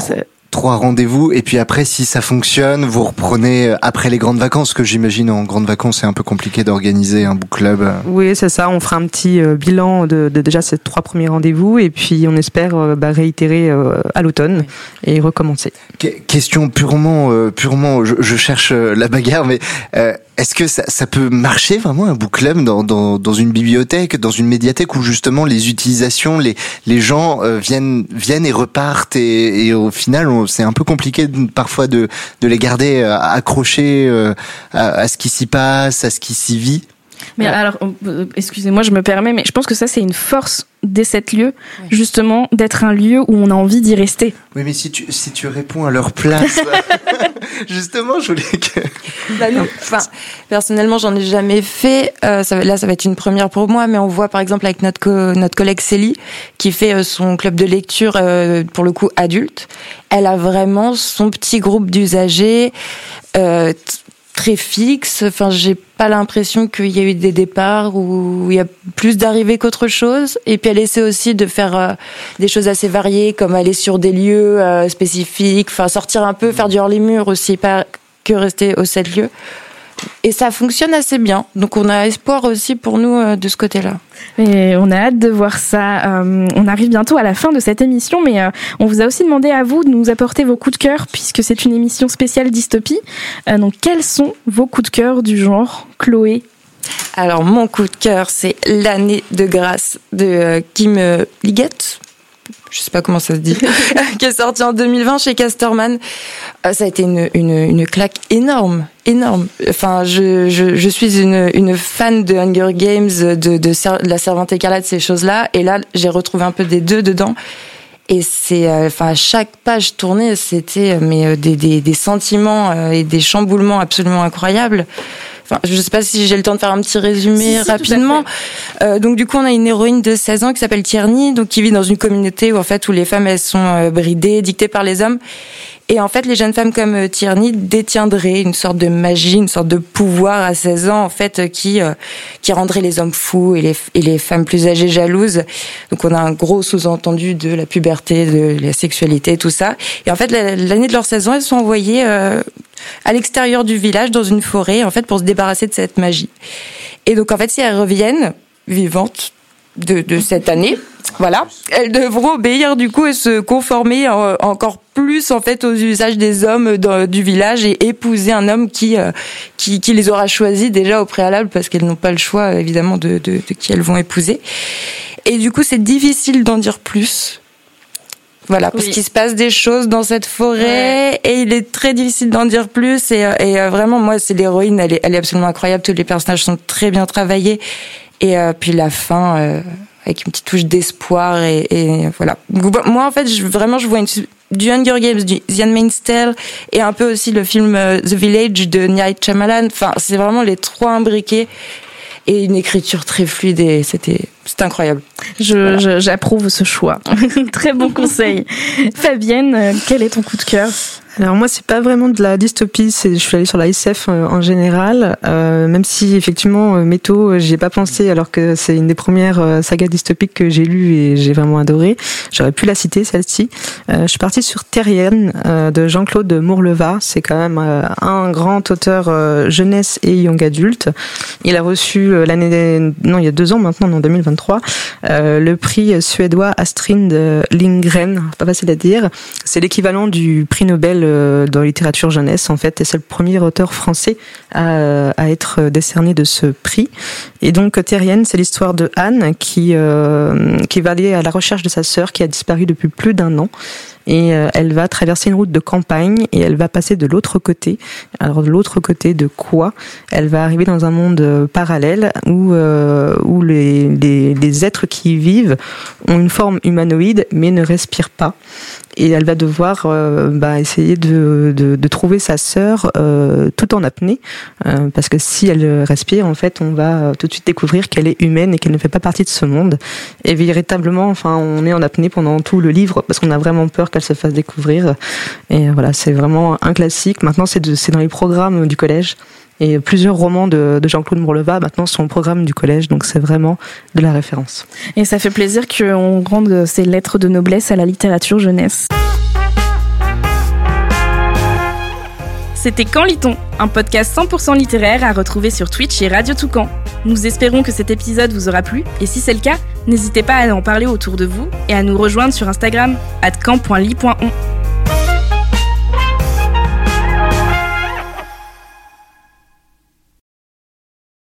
trois rendez-vous et puis après si ça fonctionne vous reprenez après les grandes vacances que j'imagine en grandes vacances c'est un peu compliqué d'organiser un book club. Oui c'est ça. On fera un petit bilan de, de déjà ces trois premiers rendez-vous et puis on espère bah, réitérer à l'automne et recommencer. Que question purement euh, purement je, je, cherche la bagarre mais euh, est-ce que ça, ça, peut marcher vraiment un book club dans, dans, dans, une bibliothèque, dans une médiathèque où justement les utilisations, les, les gens euh, viennent, viennent et repartent et, et au final c'est un peu compliqué parfois de, les garder euh, accrochés euh, à ce qui s'y passe, à ce qui s'y vit mais ouais. alors, excusez-moi, je me permets, mais je pense que ça, c'est une force des sept lieux, ouais. justement, d'être un lieu où on a envie d'y rester. Oui, mais si tu, si tu réponds à leur place, justement, je voulais que... Bah, nous, enfin, personnellement, j'en ai jamais fait. Euh, ça, là, ça va être une première pour moi, mais on voit, par exemple, avec notre, co notre collègue Célie, qui fait euh, son club de lecture, euh, pour le coup, adulte. Elle a vraiment son petit groupe d'usagers, euh, très fixe. Enfin, j'ai pas l'impression qu'il y a eu des départs où il y a plus d'arrivées qu'autre chose. Et puis elle essaie aussi de faire euh, des choses assez variées, comme aller sur des lieux euh, spécifiques, enfin sortir un peu, faire du hors les murs aussi, pas que rester au sept lieux. Et ça fonctionne assez bien. Donc on a espoir aussi pour nous euh, de ce côté-là. Et on a hâte de voir ça. Euh, on arrive bientôt à la fin de cette émission, mais euh, on vous a aussi demandé à vous de nous apporter vos coups de cœur, puisque c'est une émission spéciale dystopie. Euh, donc quels sont vos coups de cœur du genre, Chloé? Alors mon coup de cœur, c'est l'année de grâce de euh, Kim Liggett je sais pas comment ça se dit, qui est sorti en 2020 chez Casterman. Ça a été une, une, claque énorme, énorme. Enfin, je, je, suis une, fan de Hunger Games, de, la Servante écarlate, ces choses-là. Et là, j'ai retrouvé un peu des deux dedans. Et c'est, enfin, à chaque page tournée, c'était mais des, des, des sentiments et des chamboulements absolument incroyables. Enfin, je ne sais pas si j'ai le temps de faire un petit résumé si, si, rapidement. Euh, donc du coup, on a une héroïne de 16 ans qui s'appelle Tierney, donc qui vit dans une communauté où en fait où les femmes elles sont euh, bridées, dictées par les hommes. Et en fait, les jeunes femmes comme Tierney détiendraient une sorte de magie, une sorte de pouvoir à 16 ans, en fait, qui euh, qui rendrait les hommes fous et les, et les femmes plus âgées jalouses. Donc, on a un gros sous-entendu de la puberté, de la sexualité, tout ça. Et en fait, l'année de leurs 16 ans, elles sont envoyées euh, à l'extérieur du village, dans une forêt, en fait, pour se débarrasser de cette magie. Et donc, en fait, si elles reviennent vivantes, de, de cette année. Voilà, elles devront obéir du coup et se conformer euh, encore plus en fait aux usages des hommes du village et épouser un homme qui, euh, qui, qui les aura choisis déjà au préalable parce qu'elles n'ont pas le choix évidemment de, de, de qui elles vont épouser. Et du coup, c'est difficile d'en dire plus voilà, parce qu'il se passe des choses dans cette forêt et il est très difficile d'en dire plus. Et, euh, et vraiment, moi, c'est l'héroïne, elle est, elle est absolument incroyable. Tous les personnages sont très bien travaillés. Et euh, puis la fin, euh, avec une petite touche d'espoir et, et, voilà. Moi, en fait, je, vraiment, je vois une, du Hunger Games, du The Handmaid's Tale et un peu aussi le film The Village de Night Shyamalan. Enfin, c'est vraiment les trois imbriqués et une écriture très fluide et c'était c'était incroyable. Je, j'approuve ce choix. très bon conseil. Fabienne, quel est ton coup de cœur? Alors moi, c'est pas vraiment de la dystopie. C'est, je suis allée sur la SF euh, en général, euh, même si effectivement euh, Métaux, j'y ai pas pensé, alors que c'est une des premières euh, sagas dystopiques que j'ai lues et j'ai vraiment adoré. J'aurais pu la citer celle-ci. je suis partie sur Terrienne de Jean-Claude Mourleva. C'est quand même un grand auteur jeunesse et young adulte. Il a reçu l'année, non, il y a deux ans maintenant, en 2023, le prix suédois Astrid Lindgren. Pas facile à dire. C'est l'équivalent du prix Nobel euh, dans la littérature jeunesse en fait et c'est le premier auteur français à, être décerné de ce prix. Et donc Terrienne c'est l'histoire de Anne qui euh, qui va aller à la recherche de sa sœur qui a disparu depuis plus d'un an et euh, elle va traverser une route de campagne et elle va passer de l'autre côté. Alors de l'autre côté de quoi? Elle va arriver dans un monde euh, parallèle où euh, où les, les, êtres qui y vivent ont une forme humanoïde mais ne respirent pas. Et elle va devoir bah, essayer de, de, trouver sa sœur tout en apnée parce que si elle respire en fait on va tout de suite découvrir qu'elle est humaine et qu'elle ne fait pas partie de ce monde. Et véritablement enfin on est en apnée pendant tout le livre parce qu'on a vraiment peur qu'elle se fasse découvrir. Et voilà, c'est vraiment un classique. Maintenant, c'est dans les programmes du collège. Et plusieurs romans de, de Jean-Claude Mourleva maintenant sont au programme du collège, donc c'est vraiment de la référence. Et ça fait plaisir qu'on rende ces lettres de noblesse à la littérature jeunesse. C'était Quand lit-on Un podcast 100% littéraire à retrouver sur Twitch et Radio Toucan. Nous espérons que cet épisode vous aura plu et si c'est le cas, n'hésitez pas à en parler autour de vous et à nous rejoindre sur Instagram at camp.ly.on.